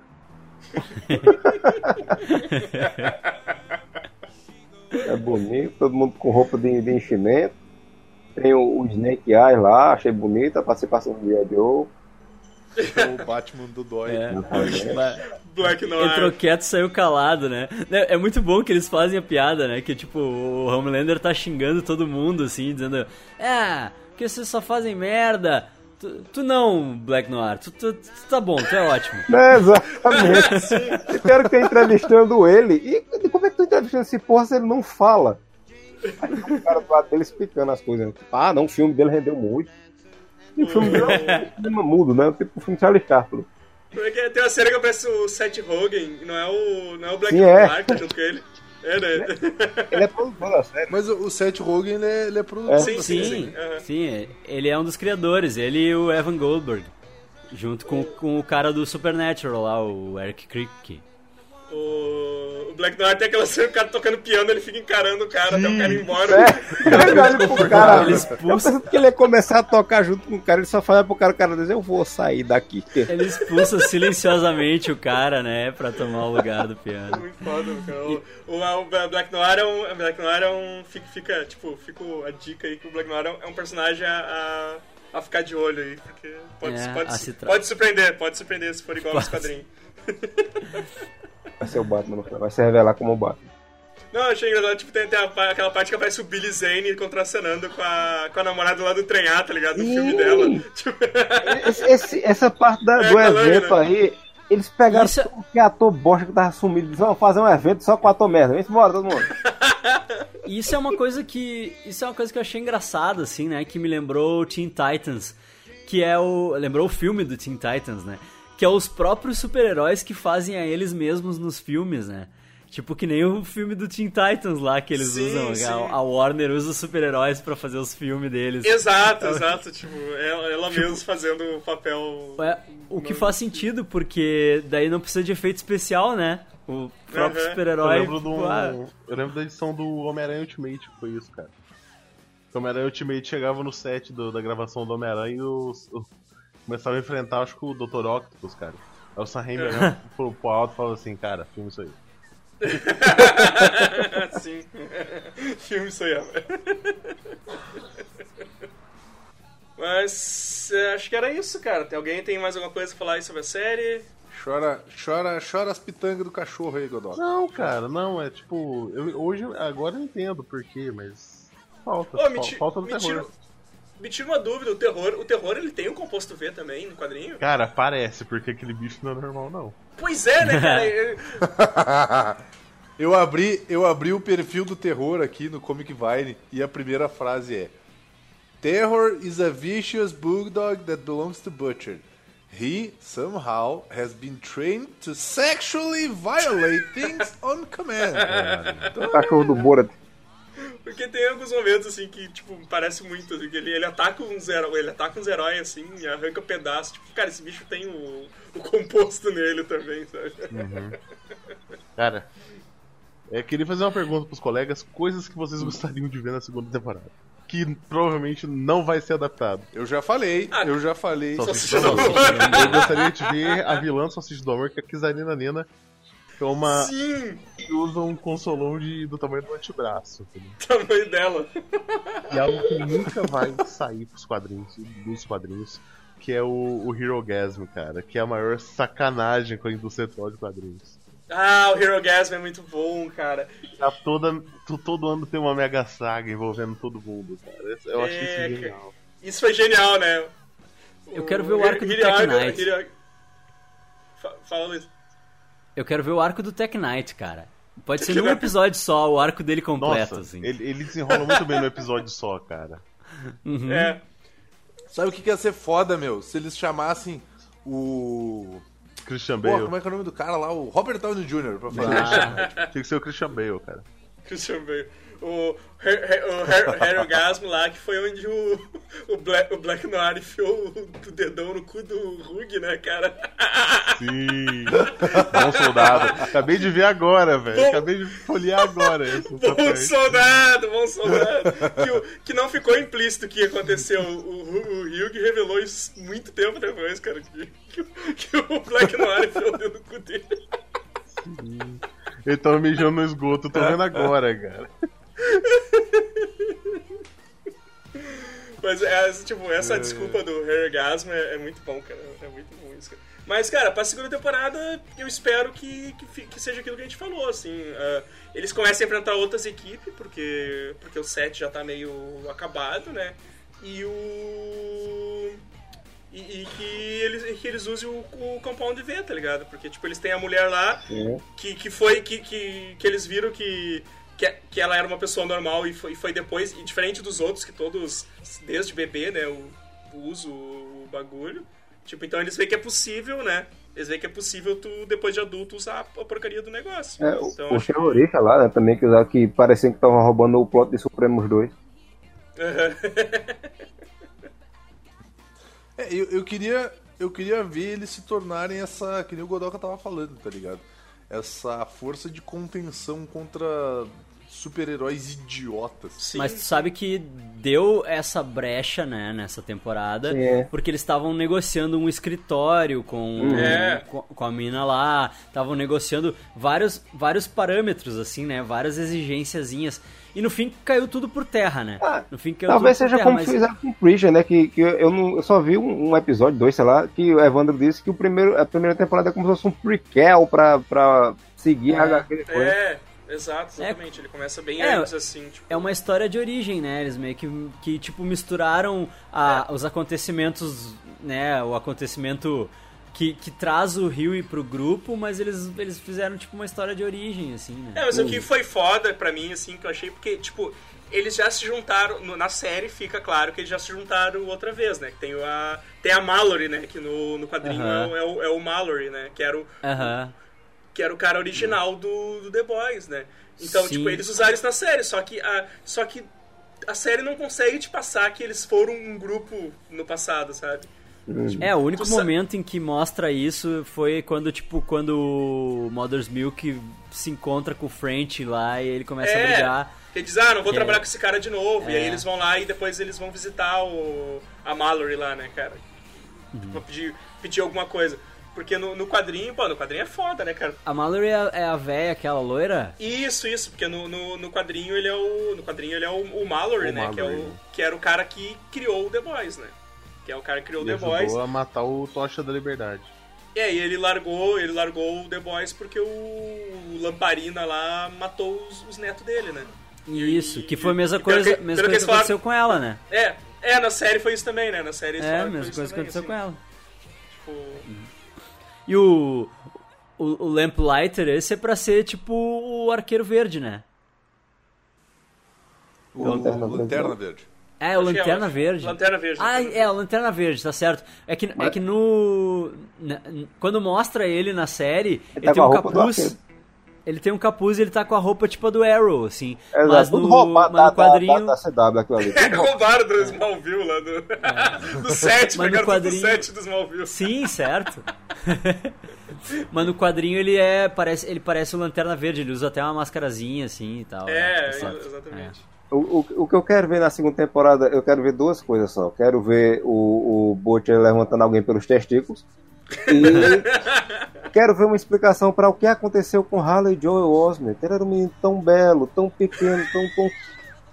É bonito, todo mundo com roupa de, de enchimento. Tem o, o Snake Eyes lá, achei bonita a participação do. Joe. o Batman do Dói. É. Black Entrou Noir. quieto e saiu calado, né? É é muito bom que eles fazem a piada, né? Que tipo, o Homelander tá xingando todo mundo, assim, dizendo: É, porque vocês só fazem merda. Tu, tu não, Black Noir, tu, tu- tu tá bom, tu é ótimo. É, (laughs) exatamente. Eu quero que tá entrevistando ele. E como é que tu entrevistando esse porra se ele não fala? Aí o cara do lado dele explicando as coisas. Ah, não, o filme dele rendeu muito. E o filme dele é um (laughs) filme mudo, né? Tipo o filme de Charlie Chaplin. Como é que é? Tem uma série que aparece o Seth Rogen, não é o, não é o Black Sim, é. Noir que tá junto com ele. É, né? Ele é produtor da série. Mas o, Seth Rogen, ele é, ele é produtor. É. Sim, sim, série. sim. aham. Sim, ele é um dos criadores, ele e o Evan Goldberg. Junto com, com o cara do Supernatural lá, o Eric Crick. O, o Black Noir tem aquela cena, o cara tocando piano, ele fica encarando o cara até o cara ir embora. É, ele olha pro cara. Ele Eu expulsa, pensando que ele ia começar a tocar junto com o cara, ele só fala pro cara, o cara diz, eu vou sair daqui. ele expulsa silenciosamente o cara, né? Pra tomar o lugar do piano. Muito foda, cara. O, o, o Black Noir é um. o Black Noir é um. Fica, fica, tipo, fica a dica aí que o Black Noir é um- é personagem a, a, a ficar de olho aí. Porque pode, É, pode, pode surpreender, pode surpreender se for igual Pode. quadrinhos. (laughs) Vai ser o Batman no final, vai se revelar como o Batman. Não, eu achei engraçado, tipo, tem, tem a aquela parte que aparece o Billy Zane contracenando com a, com a namorada lá do trem A, tá ligado? No filme Ih! dela. Tipo, (laughs) Esse- esse- essa parte da- É, do aquela evento lâmina. aí, eles pegaram Isso é- que ator bosta que tava sumido, eles vão fazer um evento só com ator merda. Vem embora, todo mundo. E (laughs) isso é uma coisa que. Isso é uma coisa que eu achei engraçada, assim, né? Que me lembrou Teen Titans. Que é o. Lembrou o filme do Teen Titans, né? Que é os próprios super-heróis que fazem a eles mesmos nos filmes, né? Tipo que nem o filme do Teen Titans lá que eles Sim, usam. sim. A, Warner usa os super-heróis pra fazer os filmes deles. exato, exato. Tipo, ela, ela mesma fazendo o papel. É, o que faz sentido, porque daí não precisa de efeito especial, né? O próprio Uhum. Eu super-herói. lembro, do, tipo, ah, eu lembro da edição do Homem-Aranha Ultimate, que foi isso, cara. O Homem-Aranha Ultimate chegava no set do- da gravação do Homem-Aranha e os, os- começaram a enfrentar, acho que o Dr. Octopus, cara. Aí o Sam Raimi olhava pro, pro alto e falava assim, cara, filme isso aí. (laughs) Sim. Filme isso aí, ó. Mas é, acho que era isso, cara. Tem alguém tem mais alguma coisa a falar aí sobre a série? Chora, chora, chora as pitangas do cachorro aí, Godó. Não, cara, não, é tipo. eu- hoje, agora eu entendo por quê, mas. Falta, Ô, fal- falta do me, terror. tira, me tira uma dúvida, o terror, o terror ele tem um composto V também no quadrinho? Cara, parece, porque aquele bicho não é normal, não. Pois é, né, cara? (laughs) (laughs) Eu- abri, eu abri o perfil do terror aqui no Comic Vine e a primeira frase é: Terror is a vicious bulldog that belongs to Butcher. He somehow has been trained to sexually violate things on command. O (laughs) cachorro do Borat. Porque tem alguns momentos assim que, tipo, parece muito, assim, que ele, ele ataca uns heróis, ele ataca uns heróis assim e arranca pedaços. Tipo, cara, esse bicho tem o, o composto nele também, sabe? Cara, É, queria fazer uma pergunta pros colegas: coisas que vocês gostariam de ver na segunda temporada. Que provavelmente não vai ser adaptado. Eu já falei, Ah, eu já falei. Salsicha do amor. Eu gostaria de ver a vilã do Salsicha do Amor, que é a Kizarina Nena, é uma. Sim, que usa um consolão de, do tamanho do antebraço. entendeu? (laughs) tamanho dela. E é algo que nunca vai sair pros quadrinhos, dos quadrinhos, que é o, o Hero Gasm, cara, que é a maior sacanagem com a indústria atual de quadrinhos. Ah, o Hero Gasm é muito bom, cara. Já toda, to- todo ano tem uma mega saga envolvendo todo mundo, cara. Eu achei É, isso cara. genial. Isso foi genial, né? Eu quero ver o arco do Hiro- Tech Knight. Fala, Luiz. Eu quero ver o arco do Tech Knight, cara. Pode ser num vai- episódio só, o arco dele completo, Nossa, assim. ele, ele desenrola muito bem no episódio só, cara. (laughs) Uhum. É. Sabe o que que ia ser foda, meu? Se eles chamassem o. Christian Pô, Bale. como é que é o nome do cara lá? O Robert Downey Jr. pra fazer. Ah, tinha que ser o Christian Bale, cara. Christian Bale. O, Her- o Harry Gasm lá, que foi onde o, o, Black, o Black Noir enfiou o, o dedão no cu do Rug, né, cara? Sim. Bom soldado. Acabei de ver agora, velho. Acabei de folhear agora. Bom soldado, bom soldado. Que, o- que não ficou implícito que aconteceu. O, o, o revelou isso muito tempo depois, cara. Que, que, o- que o Black Noir enfiou o dedo no cu dele. Ele tava mijando no esgoto, tô vendo agora, cara. Mas é, tipo, essa desculpa do Harry Gasm é, é muito bom, cara. É muito bom isso, cara. Mas, cara, pra segunda temporada, eu espero que, que, que seja aquilo que a gente falou, assim. ah, eles comecem a enfrentar outras equipes, porque, porque o set já tá meio acabado, né? E o... E, e que, eles, que eles usem o, o Compound V, tá ligado? Porque, tipo, eles têm a mulher lá, que, que foi... Que, que, que eles viram que... Que, que ela era uma pessoa normal e foi, foi depois, e diferente dos outros, que todos, desde bebê, né, o, usam o, bagulho. Tipo, então eles veem que é possível, né? Eles veem que é possível tu, depois de adulto, usar a porcaria do negócio. É, o- então, os terroristas lá, né, também, que, usaram- que pareciam que estavam roubando o plot de Supremos 2. (laughs) É, eu, eu queria. Eu queria ver eles se tornarem essa. Que nem o Godoka tava falando, tá ligado? Essa força de contenção contra super-heróis idiotas. Sim. Mas tu sabe que deu essa brecha, né, nessa temporada, É. porque eles estavam negociando um escritório com, É. com, com a mina lá, estavam negociando vários, vários parâmetros, assim, né, várias exigenciazinhas. E no fim caiu tudo por terra, né? Ah, no fim caiu Talvez tudo por seja terra, como mas- fizeram com Preacher, né? Que, que eu, não, eu só vi um, um episódio, dois, sei lá, que o Evandro disse que o primeiro, a primeira temporada é como se fosse um prequel pra, pra seguir a HQ depois. É, exato, exatamente. Ele começa bem É, antes, assim, tipo... É uma história de origem, né? Eles meio que, que tipo, misturaram a- os acontecimentos, né? O acontecimento que, que traz o Rio pro grupo, mas eles, eles fizeram, tipo, uma história de origem, assim, né? É, mas o que foi foda pra mim, assim, que eu achei, porque, tipo, eles já se juntaram, no- na série fica claro que eles já se juntaram outra vez, né? Que tem a, tem a Mallory, né? Que no, no quadrinho é, o, é, o, é o Mallory, né? Que era o. que era o cara original do, do The Boys, né? Então, Sim. tipo, eles usaram isso na série, só que a, só que a série não consegue te passar que eles foram um grupo no passado, sabe? É, o único Tu momento em que mostra isso foi quando, tipo, quando o Mother's Milk se encontra com o French lá e ele começa a É. brigar. Que diz, ah, não vou Que trabalhar é- com esse cara de novo. E aí É. eles vão lá e depois eles vão visitar o, a Mallory lá, né, cara? Uhum. Pra pedir, pedir alguma coisa. Porque no, no quadrinho, pô, no quadrinho é foda, né, cara? A Mallory é a- é a véia, aquela loira? Isso, isso, porque no, no, no quadrinho ele é o. No quadrinho ele é o, o Mallory, O né? Que, é Mallory. o, que era o cara que criou o The Boys, né? Que é o cara que criou o Ele The Boys. a matar o Tocha da Liberdade. E aí ele largou, ele largou o The Boys porque o Lamparina lá matou os, os netos dele, né? Isso, que foi a mesma e coisa, que- mesma que coisa que aconteceu com ela, né? É, é, na série foi isso também, né? Na série É, mesma coisa que aconteceu também, com ela. assim, tipo, E o, o, o Lamplighter, esse é pra ser tipo o Arqueiro Verde, né? O Lanterna Lanterna, Verde. Verde. É, o é, Lanterna acho- Verde. Lanterna Verde. Ah, é, o Lanterna Verde, tá certo. É que, é que no. na- quando mostra ele na série, ele, tá tem um capuz. Ele tem um capuz e ele tá com a roupa tipo a do Arrow, assim. É, mas tudo no, roubado mas da, no quadrinho. da, da CW aquilo ali. (laughs) É, roubaram do Smallville lá do, (laughs) do set, Mas no pegaram quadrinho- do set do Smallville. Sim, certo. (laughs) Mas no quadrinho ele é. Parece, ele parece o Lanterna Verde, ele usa até uma mascarazinha assim e tal. É, Exato. exatamente. O, o, o que eu quero ver na segunda temporada, eu quero ver duas coisas só. Quero ver o, o Butcher levantando alguém pelos testículos. E quero ver uma explicação para o que aconteceu com Harley Joel Osment. Ele era um menino tão belo, tão pequeno, tão, tão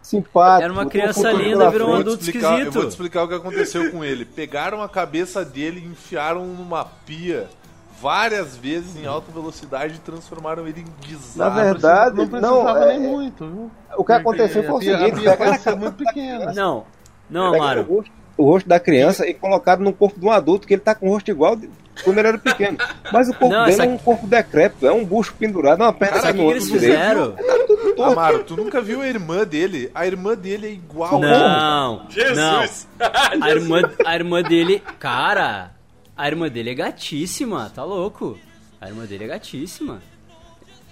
simpático. Era uma criança linda, virou um Eu frente. adulto explicar, eu esquisito. vou te explicar o que aconteceu com ele. Pegaram a cabeça dele e enfiaram numa pia várias vezes em alta velocidade e transformaram ele em Na bizarro. verdade, não precisava não, é- nem muito, viu? O que aconteceu foi o A pia- seguinte: a pia pegaram, parecia muito pequena. Não, não, Amaro. O, rosto, da criança e colocaram no corpo de um adulto, que ele tá com o rosto igual de quando ele era pequeno. Mas o corpo Não, dele é um corpo decrépito, é um bucho pendurado, uma perna Cara, o no que outro eles direito. fizeram? Amaro, tu nunca viu a irmã dele? A irmã dele é igual. Não, não. Jesus! (laughs) A irmã, a irmã dele, cara, a irmã dele é gatíssima, tá louco? A irmã dele é gatíssima.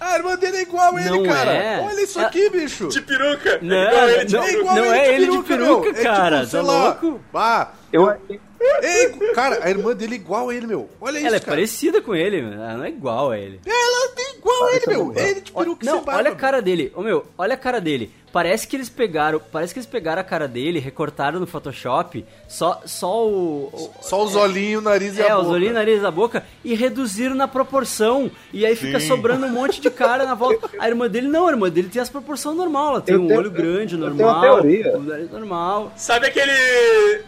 A irmã dele é igual a ele, Não cara. é. Olha isso É- aqui, bicho. De peruca! Não, Igual ele de não, É peruca. igual não ele é de ele de meu. peruca, É cara, tipo, sei tá lá, louco? Ah, Eu, é igu- cara, a irmã dele é igual a ele, meu. Olha isso, Ela é cara. parecida com ele, ela não é igual a ele. Ela é igual a ele, meu. É ele de peruca Não, sem barba. olha a cara dele. Ô meu, olha a cara dele. Parece que eles pegaram, parece que eles pegaram a cara dele, recortaram no Photoshop, só só o, o- Só os olhinhos, o nariz e é, a os boca. olhinhos, nariz da boca e reduziram na proporção. E aí fica sobrando um monte de cara na volta. A irmã dele não, a irmã dele tem as proporções normal, ela tem Eu um tenho- olho grande, eu tenho normal, uma teoria. um nariz normal. Sabe aquele.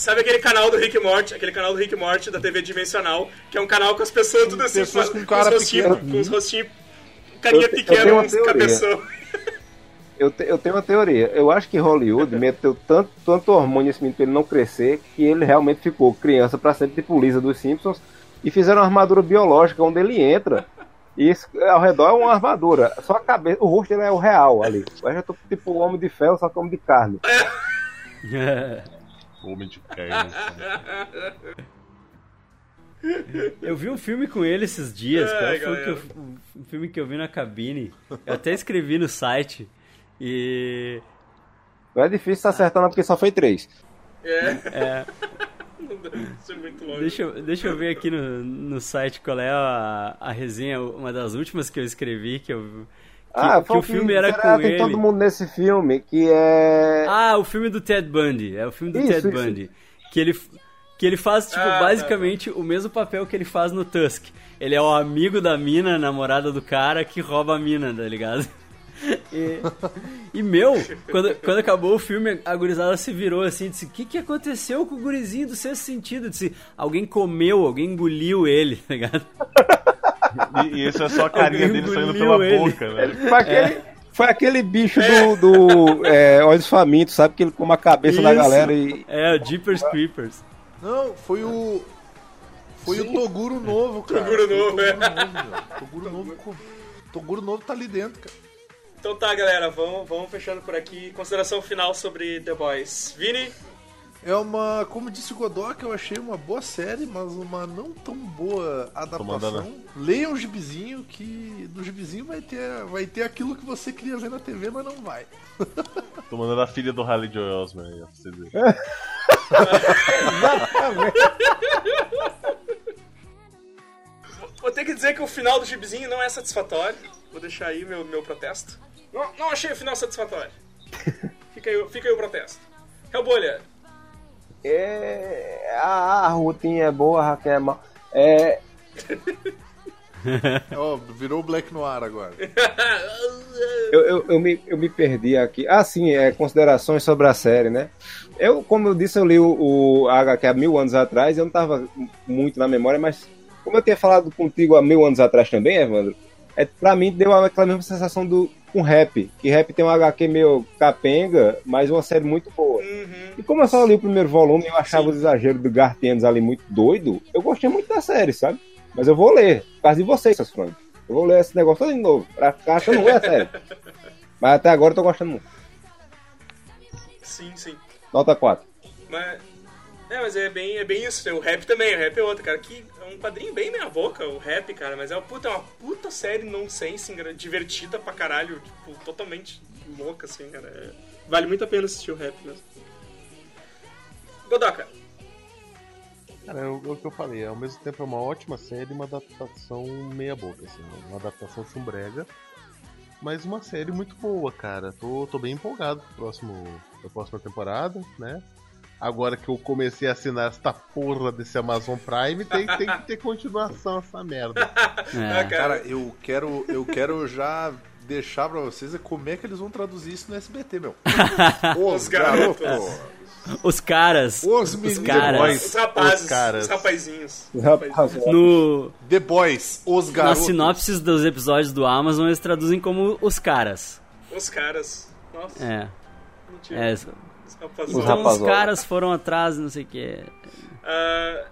Sabe aquele canal do Rick Morty? Aquele canal do Rick Morty da TV Dimensional, que é um canal com as pessoas tudo assim, Pessoas com, com cara os rostinhos, pequeno. com os rostinhos, carinha Eu pequena, uns teoria. cabeção. eu, te- eu tenho uma teoria. Eu acho que Hollywood (laughs) meteu tanto, tanto hormônio nesse menino pra ele não crescer que ele realmente ficou criança pra sempre, tipo Lisa dos Simpsons, e fizeram uma armadura biológica onde ele entra. E isso, ao redor é uma armadura. Só a cabeça, o rosto dele é o real ali. Eu já tô tipo homem de ferro, só que homem de carne. (laughs) Homem de carne. Eu vi um filme com ele esses dias, Ai, qual foi eu- um filme que eu vi na cabine. Eu até escrevi no site. E. Não é difícil acertar, não, porque só foi três. É. É muito longe. Deixa eu, deixa eu ver aqui no, no site qual é a, a resenha, uma das últimas que eu escrevi, que eu. Ah, que foi o filme era será? com Tem ele. todo mundo nesse filme que é. Ah, o filme do Ted Bundy. É o filme do Isso, Ted isso. Bundy. Que ele, que ele faz, tipo, Ah, tá, basicamente o mesmo papel que ele faz no Tusk. Ele é o amigo da mina, namorada do cara, que rouba a mina, tá ligado? (laughs) E, e, meu, quando, quando acabou o filme, a gurizada se virou assim e disse: O que, que aconteceu com o gurizinho do sexto sentido? Disse: Alguém comeu, alguém engoliu ele, (laughs) tá ligado? E, e isso é só a carinha dele saindo pela ele. boca, né? Foi aquele, foi aquele bicho do, do é, Olhos Famintos, sabe? Que ele come a cabeça da Isso. galera e. É, o Jeepers Creepers. Não, foi o. Foi o Toguro novo, cara. Toguro novo, é. Toguro novo, meu. Toguro novo. Toguro novo tá ali dentro, cara. Então tá, galera, vamos, vamos fechando por aqui. Consideração final sobre The Boys. Vini? É uma, como disse o Godok, eu achei uma boa série, mas uma não tão boa adaptação. Leiam um gibizinho que no gibizinho vai ter, vai ter aquilo que você queria ver na TV, mas não vai. (laughs) Tô mandando a filha do Harley Joel Osment aí, ó, pra você ver. (laughs) Vou ter que dizer que o final do gibizinho não é satisfatório. Vou deixar aí meu, meu protesto. Não, não achei o final satisfatório. (laughs) Fica aí, o- fica aí o protesto. Hellbolha. É, a, a rotinha é boa, a Raquel é mal. É, (laughs) Ó, virou Black Noir agora. (laughs) eu, eu, eu, me, eu me perdi aqui. Ah, sim, é, considerações sobre a série, né? Eu, como eu disse, eu li o, o HQ há mil anos atrás, eu não tava muito na memória, mas como eu tinha falado contigo há mil anos atrás também, Evandro, é, pra mim deu aquela mesma sensação do com rap, que rap tem um HQ meio capenga, mas uma série muito boa. Uhum. E como eu só li o primeiro volume eu achava os exageros do Gartienes ali muito doido, eu gostei muito da série, sabe? Mas eu vou ler, por causa de vocês, seus fãs. Eu vou ler esse negócio todo de novo, pra ficar achando ruim a série. (laughs) Mas até agora eu tô gostando muito. Sim, sim. Nota 4. Mas, é, mas é bem, é bem isso. O rap também, o rap é outro, cara. Que é um quadrinho bem meia boca, o rap, cara. Mas é uma puta, é uma puta série nonsense, divertida pra caralho. Tipo, totalmente louca, assim, cara. É- vale muito a pena assistir o rap mesmo. Godoka. Cara, é o, é o que eu falei, ao mesmo tempo é uma ótima série e uma adaptação meia boca, assim, uma adaptação chumbrega, mas uma série muito boa, cara. Tô, tô bem empolgado pro próximo, pra próxima temporada, né? Agora que eu comecei a assinar esta porra desse Amazon Prime, tem, tem que ter continuação essa merda. (laughs) É. Cara, eu quero, eu quero já deixar pra vocês como é que eles vão traduzir isso no SBT, meu. (laughs) Os garotos. Os caras. Os Os meninos. caras. Os rapazes, Os caras. os rapazinhos. Rapaz, No, The Boys. Os nas garotos. sinopses dos episódios do Amazon, eles traduzem como os caras. Os caras. Nossa, É. mentira. é Os então os caras foram atrás, não sei o que. Ah,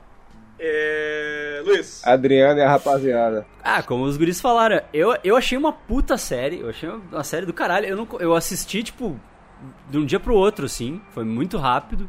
é... Luiz, Adriano e a rapaziada. Ah, como os guris falaram, eu, eu achei uma puta série, eu achei uma série do caralho. Eu, não, eu assisti, tipo, de um dia pro outro, assim, foi muito rápido.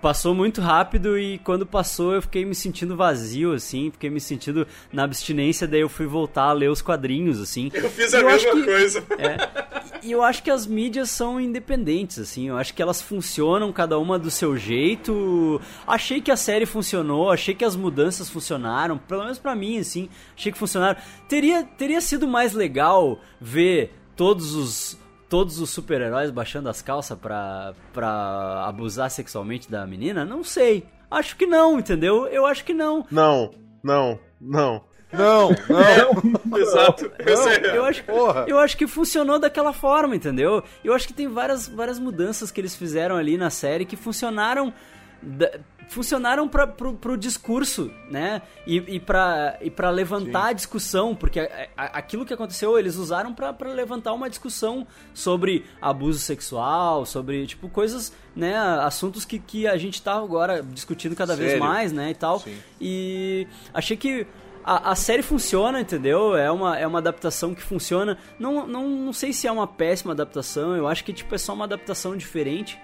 Passou muito rápido e quando passou eu fiquei me sentindo vazio, assim, fiquei me sentindo na abstinência, daí eu fui voltar a ler os quadrinhos, assim. eu fiz a Eu acho mesma que- coisa. (laughs) É. E eu acho que as mídias são independentes, assim. Eu acho que elas funcionam cada uma do seu jeito. Achei que a série funcionou, achei que as mudanças funcionaram, pelo menos pra mim, assim. Achei que funcionaram. Teria, teria sido mais legal ver todos os todos os super-heróis baixando as calças pra, pra abusar sexualmente da menina? Não sei. Acho que não, entendeu? Eu acho que não. Não, não, não. Não, não. (laughs) Exato. É- Eu acho, Porra. eu acho que funcionou daquela forma, entendeu? Eu acho que tem várias, várias mudanças que eles fizeram ali na série que funcionaram. Da- funcionaram pra, pro, pro discurso, né? E, e, pra, e pra levantar a discussão, porque a- a- aquilo que aconteceu eles usaram pra levantar uma discussão sobre abuso sexual, sobre, tipo, coisas, né? Assuntos que, que a gente tá agora discutindo cada vez Sério? mais, né? E tal. Sim. E achei que a, a série funciona, entendeu? É uma, é uma adaptação que funciona. Não, não, não sei se é uma péssima adaptação, eu acho que tipo, é só uma adaptação diferente.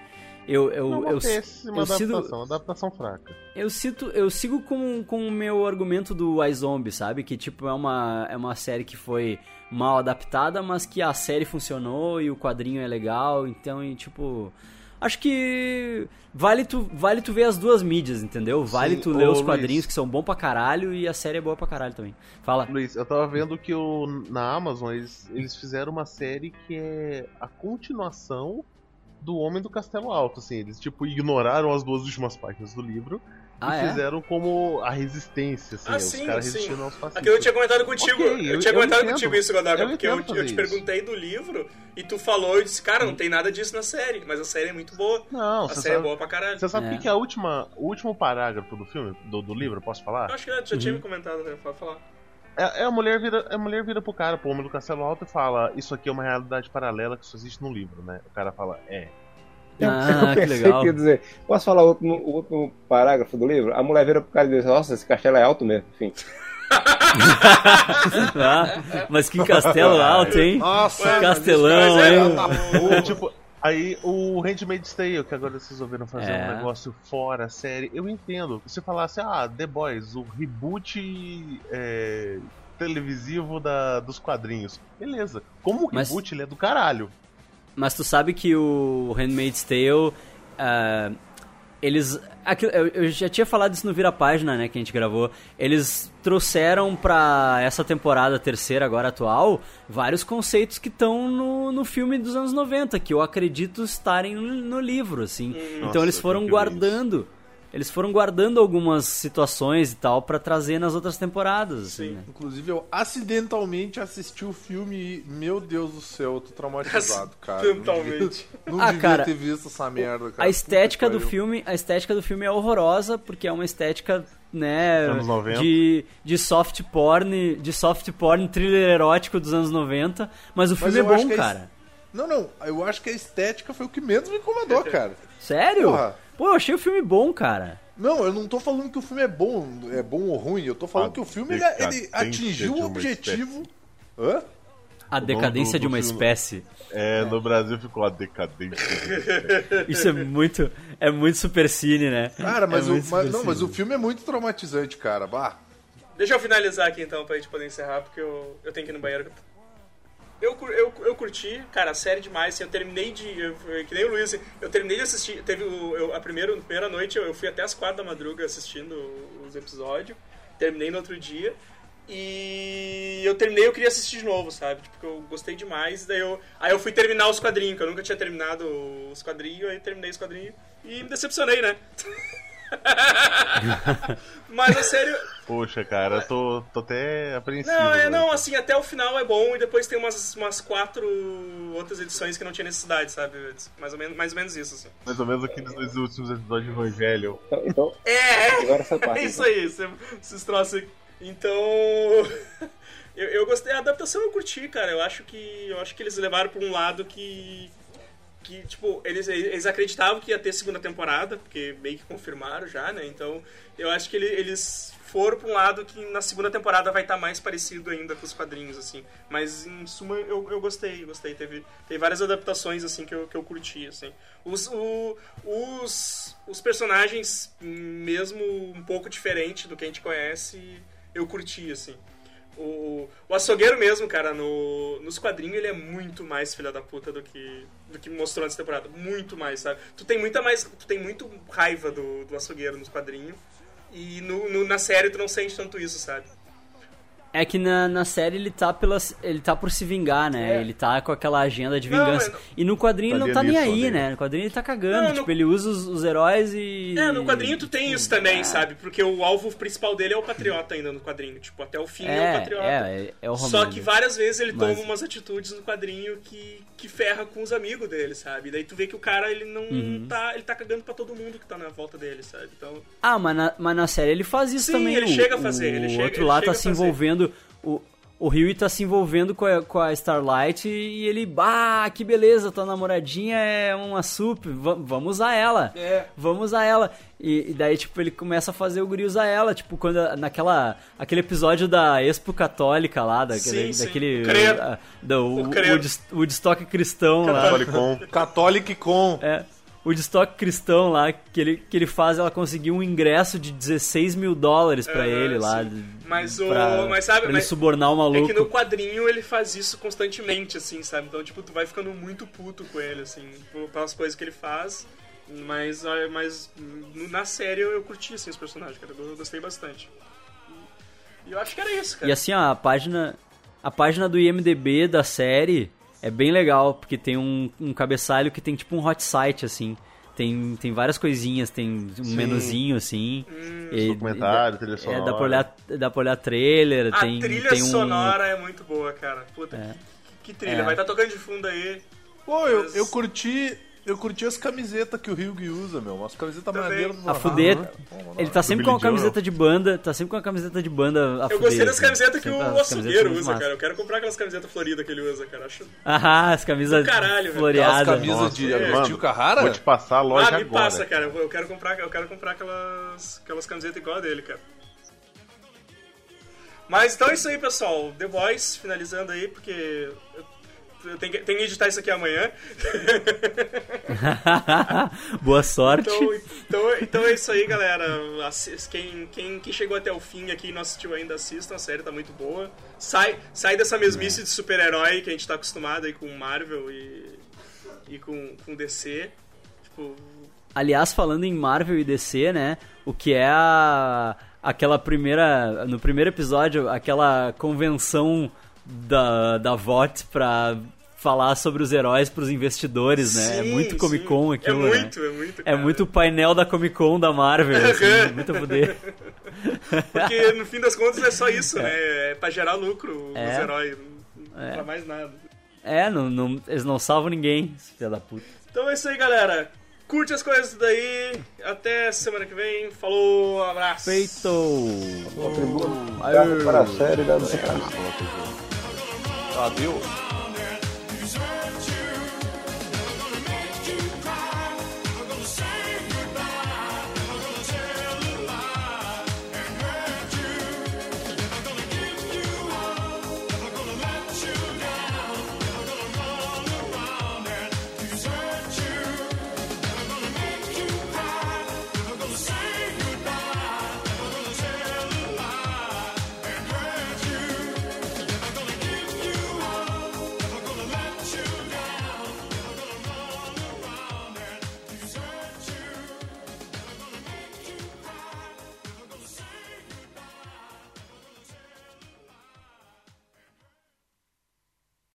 Eu, eu, Não uma eu, péssima eu, adaptação, sigo, uma adaptação fraca. eu, cito, eu sigo com, com o meu argumento do iZombie, sabe? Que tipo, é uma, é uma série que foi mal adaptada, mas que a série funcionou e o quadrinho é legal, então, e, tipo. Acho que vale tu, vale tu ver as duas mídias, entendeu? Vale Sim, tu ler os Luiz. quadrinhos que são bons pra caralho e a série é boa pra caralho também. Fala. Luiz, eu tava vendo que o, na Amazon eles, eles fizeram uma série que é a continuação do Homem do Castelo Alto, assim, eles tipo ignoraram as duas últimas páginas do livro Ah, e é? fizeram como a resistência, assim, Ah, os caras resistindo aos fascistas. Aquilo eu tinha comentado contigo. Ok, eu, eu- tinha eu comentado entendo. contigo isso, Godoka, Eu porque eu, eu te isso. perguntei do livro e tu falou e disse, cara, não tem nada disso na série, mas a série é muito boa. Não, a série é sabe, boa pra caralho. você sabe o É. que é a última, o último parágrafo do filme, do, do livro, posso falar? Eu acho que já, já tinha me comentado, né? Pode falar. É, é a mulher vira, a mulher vira pro cara, pro homem do Castelo Alto e fala: Isso aqui é uma realidade paralela que só existe no livro, né? O cara fala: É. Ah, que pensei legal. que ia dizer. Posso falar o último, o último parágrafo do livro? A mulher vira pro cara e diz: Nossa, esse castelo é alto mesmo. Enfim. (laughs) Ah, mas que castelo alto, hein? Nossa, Castelão, Mas é, hein? O, tipo, aí o Handmaid's Tale, que agora vocês ouviram fazer É. um negócio fora, série, eu entendo. Se falasse, ah, The Boys, o reboot é, televisivo da, dos quadrinhos. Beleza. Como o Mas- reboot, ele é do caralho. Mas tu sabe que o Handmaid's Tale, ah, eles... aquilo- eu, eu já tinha falado isso no Vira Página, né, que a gente gravou. Eles trouxeram pra essa temporada terceira, agora atual, vários conceitos que estão no, no filme dos anos 90, que eu acredito estarem no, no livro, assim. então Nossa, eles foram tem que ver guardando... Eles foram guardando algumas situações e tal pra trazer nas outras temporadas, assim, Sim. né? Inclusive, eu acidentalmente assisti o filme e, meu Deus do céu, eu tô traumatizado, (laughs) cara. Acidentalmente. Não devia, não Ah, devia cara, ter visto essa merda, cara. A estética Puta do filme, a estética do filme é horrorosa porque é uma estética, né, Anos 90. de de soft porn, de soft porn thriller erótico dos anos 90, mas o filme é bom, cara. Não, não, eu acho que a estética foi o que menos me incomodou, (laughs) cara. Sério? Porra. Pô, eu achei o filme bom, cara. Não, eu não tô falando que o filme é bom, é bom ou ruim, eu tô falando A que o filme ele, decadência ele atingiu o objetivo. Hã? A decadência do- de uma filme- espécie. É, no Brasil ficou a decadência. Isso é muito, é muito super cine, né? Cara, mas, É o, mas- não, mas o filme é muito traumatizante, cara. Bah. Deixa eu finalizar aqui então pra gente poder encerrar, porque eu, eu tenho que ir no banheiro. Eu, eu, eu curti, cara, a série demais. Assim, eu terminei de. Eu, que nem o Luiz, assim, eu terminei de assistir. Teve o, eu- a primeira, a primeira noite, eu, fui até as quatro da madruga assistindo os episódios. Terminei no outro dia. E eu terminei, eu queria assistir de novo, sabe? Tipo, porque eu gostei demais. Daí eu, aí eu fui terminar os quadrinhos, que eu nunca tinha terminado os quadrinhos. Aí terminei os quadrinhos e me decepcionei, né? (laughs) (laughs) Mas a série. Poxa, cara, eu tô, tô até apreensivo. Não, é, não, assim, até o final é bom e depois tem umas, umas quatro outras edições que não tinha necessidade, sabe? Mais ou menos, mais ou menos isso, assim. Mais ou menos aqueles dois últimos episódios de Evangelho. Então, então É, agora essa (laughs) é parte. isso aí, esse- esses troços aí. Então. (laughs) eu, eu gostei, a adaptação eu curti, cara. Eu acho que. Eu acho que eles levaram pra um lado que. Que, tipo, eles, eles acreditavam que ia ter segunda temporada, porque meio que confirmaram já, né? Então, eu acho que ele- eles foram pra um lado que na segunda temporada vai estar mais parecido ainda com os quadrinhos, assim. Mas, em suma, eu, eu gostei, gostei. Teve, teve várias adaptações, assim, que eu, que eu curti, assim. Os, o- os, os personagens, mesmo um pouco diferente do que a gente conhece, eu curti, assim. O, o açougueiro mesmo, cara, no, nos quadrinhos ele é muito mais filha da puta do que, do que mostrou nessa temporada. Muito mais, sabe? Tu tem muita mais. Tu tem muito raiva do, do açougueiro nos quadrinhos. E no, no- na série tu não sente tanto isso, sabe? É que na, na série ele tá, pela, ele tá por se vingar, né? É. Ele tá com aquela agenda de vingança. é, não- E no quadrinho ele não tá nem Italianismo, aí, né? né? No quadrinho ele tá cagando. Não, no- tipo, ele usa os, os heróis e. É, no quadrinho tu tem isso também, ah. sabe? Porque o alvo principal dele é o patriota ainda no quadrinho. Tipo, até o fim é, o É, patriota. é, é o Só Romano. que várias vezes ele Mas- toma umas atitudes no quadrinho que, que ferra com os amigos dele, sabe? Daí tu vê que o cara, ele não Uhum. tá. Ele tá cagando pra todo mundo que tá na volta dele, sabe? Então. Ah, mas na, mas na série ele faz isso Sim, também. ele o, chega a fazer, O ele chega- outro ele lá tá se envolvendo. O, o Rio tá se envolvendo com a, com a Starlight e ele. Ah, que beleza, tua namoradinha é uma sup, va- vamos usar ela. É. Vamos usar ela. E, e daí, tipo, ele começa a fazer o guri usar ela. Tipo, quando. naquela. Aquele episódio da Expo Católica lá, daquele. Sim, sim. daquele O credo. ah, do, O o, Woodstock cristão lá. Catolicon. (laughs) Com. É. O estoque cristão lá, que ele, que ele faz ela conseguir um ingresso de 16 mil dólares pra É, ele lá. sim. Mas o- pra- mas sabe, pra ele mas- subornar o É maluco. que no quadrinho ele faz isso constantemente, assim, sabe? Então, tipo, tu vai ficando muito puto com ele, assim, pelas coisas que ele faz. Mas, mas na série eu, eu curti, assim, os personagens, cara. Eu gostei bastante. E eu acho que era isso, cara. E assim, ó, a página, a página do IMDB da série é bem legal, porque tem um, um cabeçalho que tem tipo um hot site, assim. Tem, tem várias coisinhas, tem um menuzinho, assim. e- Documentário, e- trilha É, sonora. dá pra olhar, dá pra olhar trailer, A tem, trilha tem um... sonora é muito boa, cara. Puta, É. que, que trilha. É. Vai estar tocando de fundo aí. Pô, eu, eu curti. Eu curti as camisetas que o Ryug usa, meu. Umas camisetas maneiras. A fuder. Ah, Ele tá sempre com uma camiseta de banda, tá sempre com uma camiseta de banda a Eu fuder, gostei das assim. camisetas que o as açougueiro usa, massa. cara. Eu quero comprar aquelas camisetas floridas que ele usa, cara. Acho... Ah, as camisas caralho, velho. As floreadas. camisas Nossa, de é, mano, Carrara? Vou te passar a loja Ah, me agora. passa, cara. Eu quero comprar, eu quero comprar aquelas, aquelas camisetas igual a dele, cara. Mas então é isso aí, pessoal. The Voice, finalizando aí, porque eu, eu tenho, que, tenho que editar isso aqui amanhã. (laughs) Boa sorte. Então, então, então é isso aí, galera. Quem, quem, quem chegou até o fim aqui e não assistiu ainda, assistam. A série tá muito boa. Sai, sai dessa mesmice de super-herói que a gente tá acostumado aí com Marvel e, e com, com DC. Tipo, Aliás, falando em Marvel e DC, né? O que é a aquela primeira no primeiro episódio, aquela convenção da da VOT pra falar sobre os heróis pros investidores, né? é sim, muito Comic sim. Con aquilo, É né? muito, é muito. É cara. muito o painel da Comic Con da Marvel, assim, (laughs) muito poder. Porque no fim das contas é só isso, né? É pra gerar lucro os É. heróis. Não É. pra mais nada. É, não, não, eles não salvam ninguém, filha da puta. Então é isso aí, galera. Curte as coisas daí. Até semana que vem. Falou, abraço. Feito! Para a série da Adeus.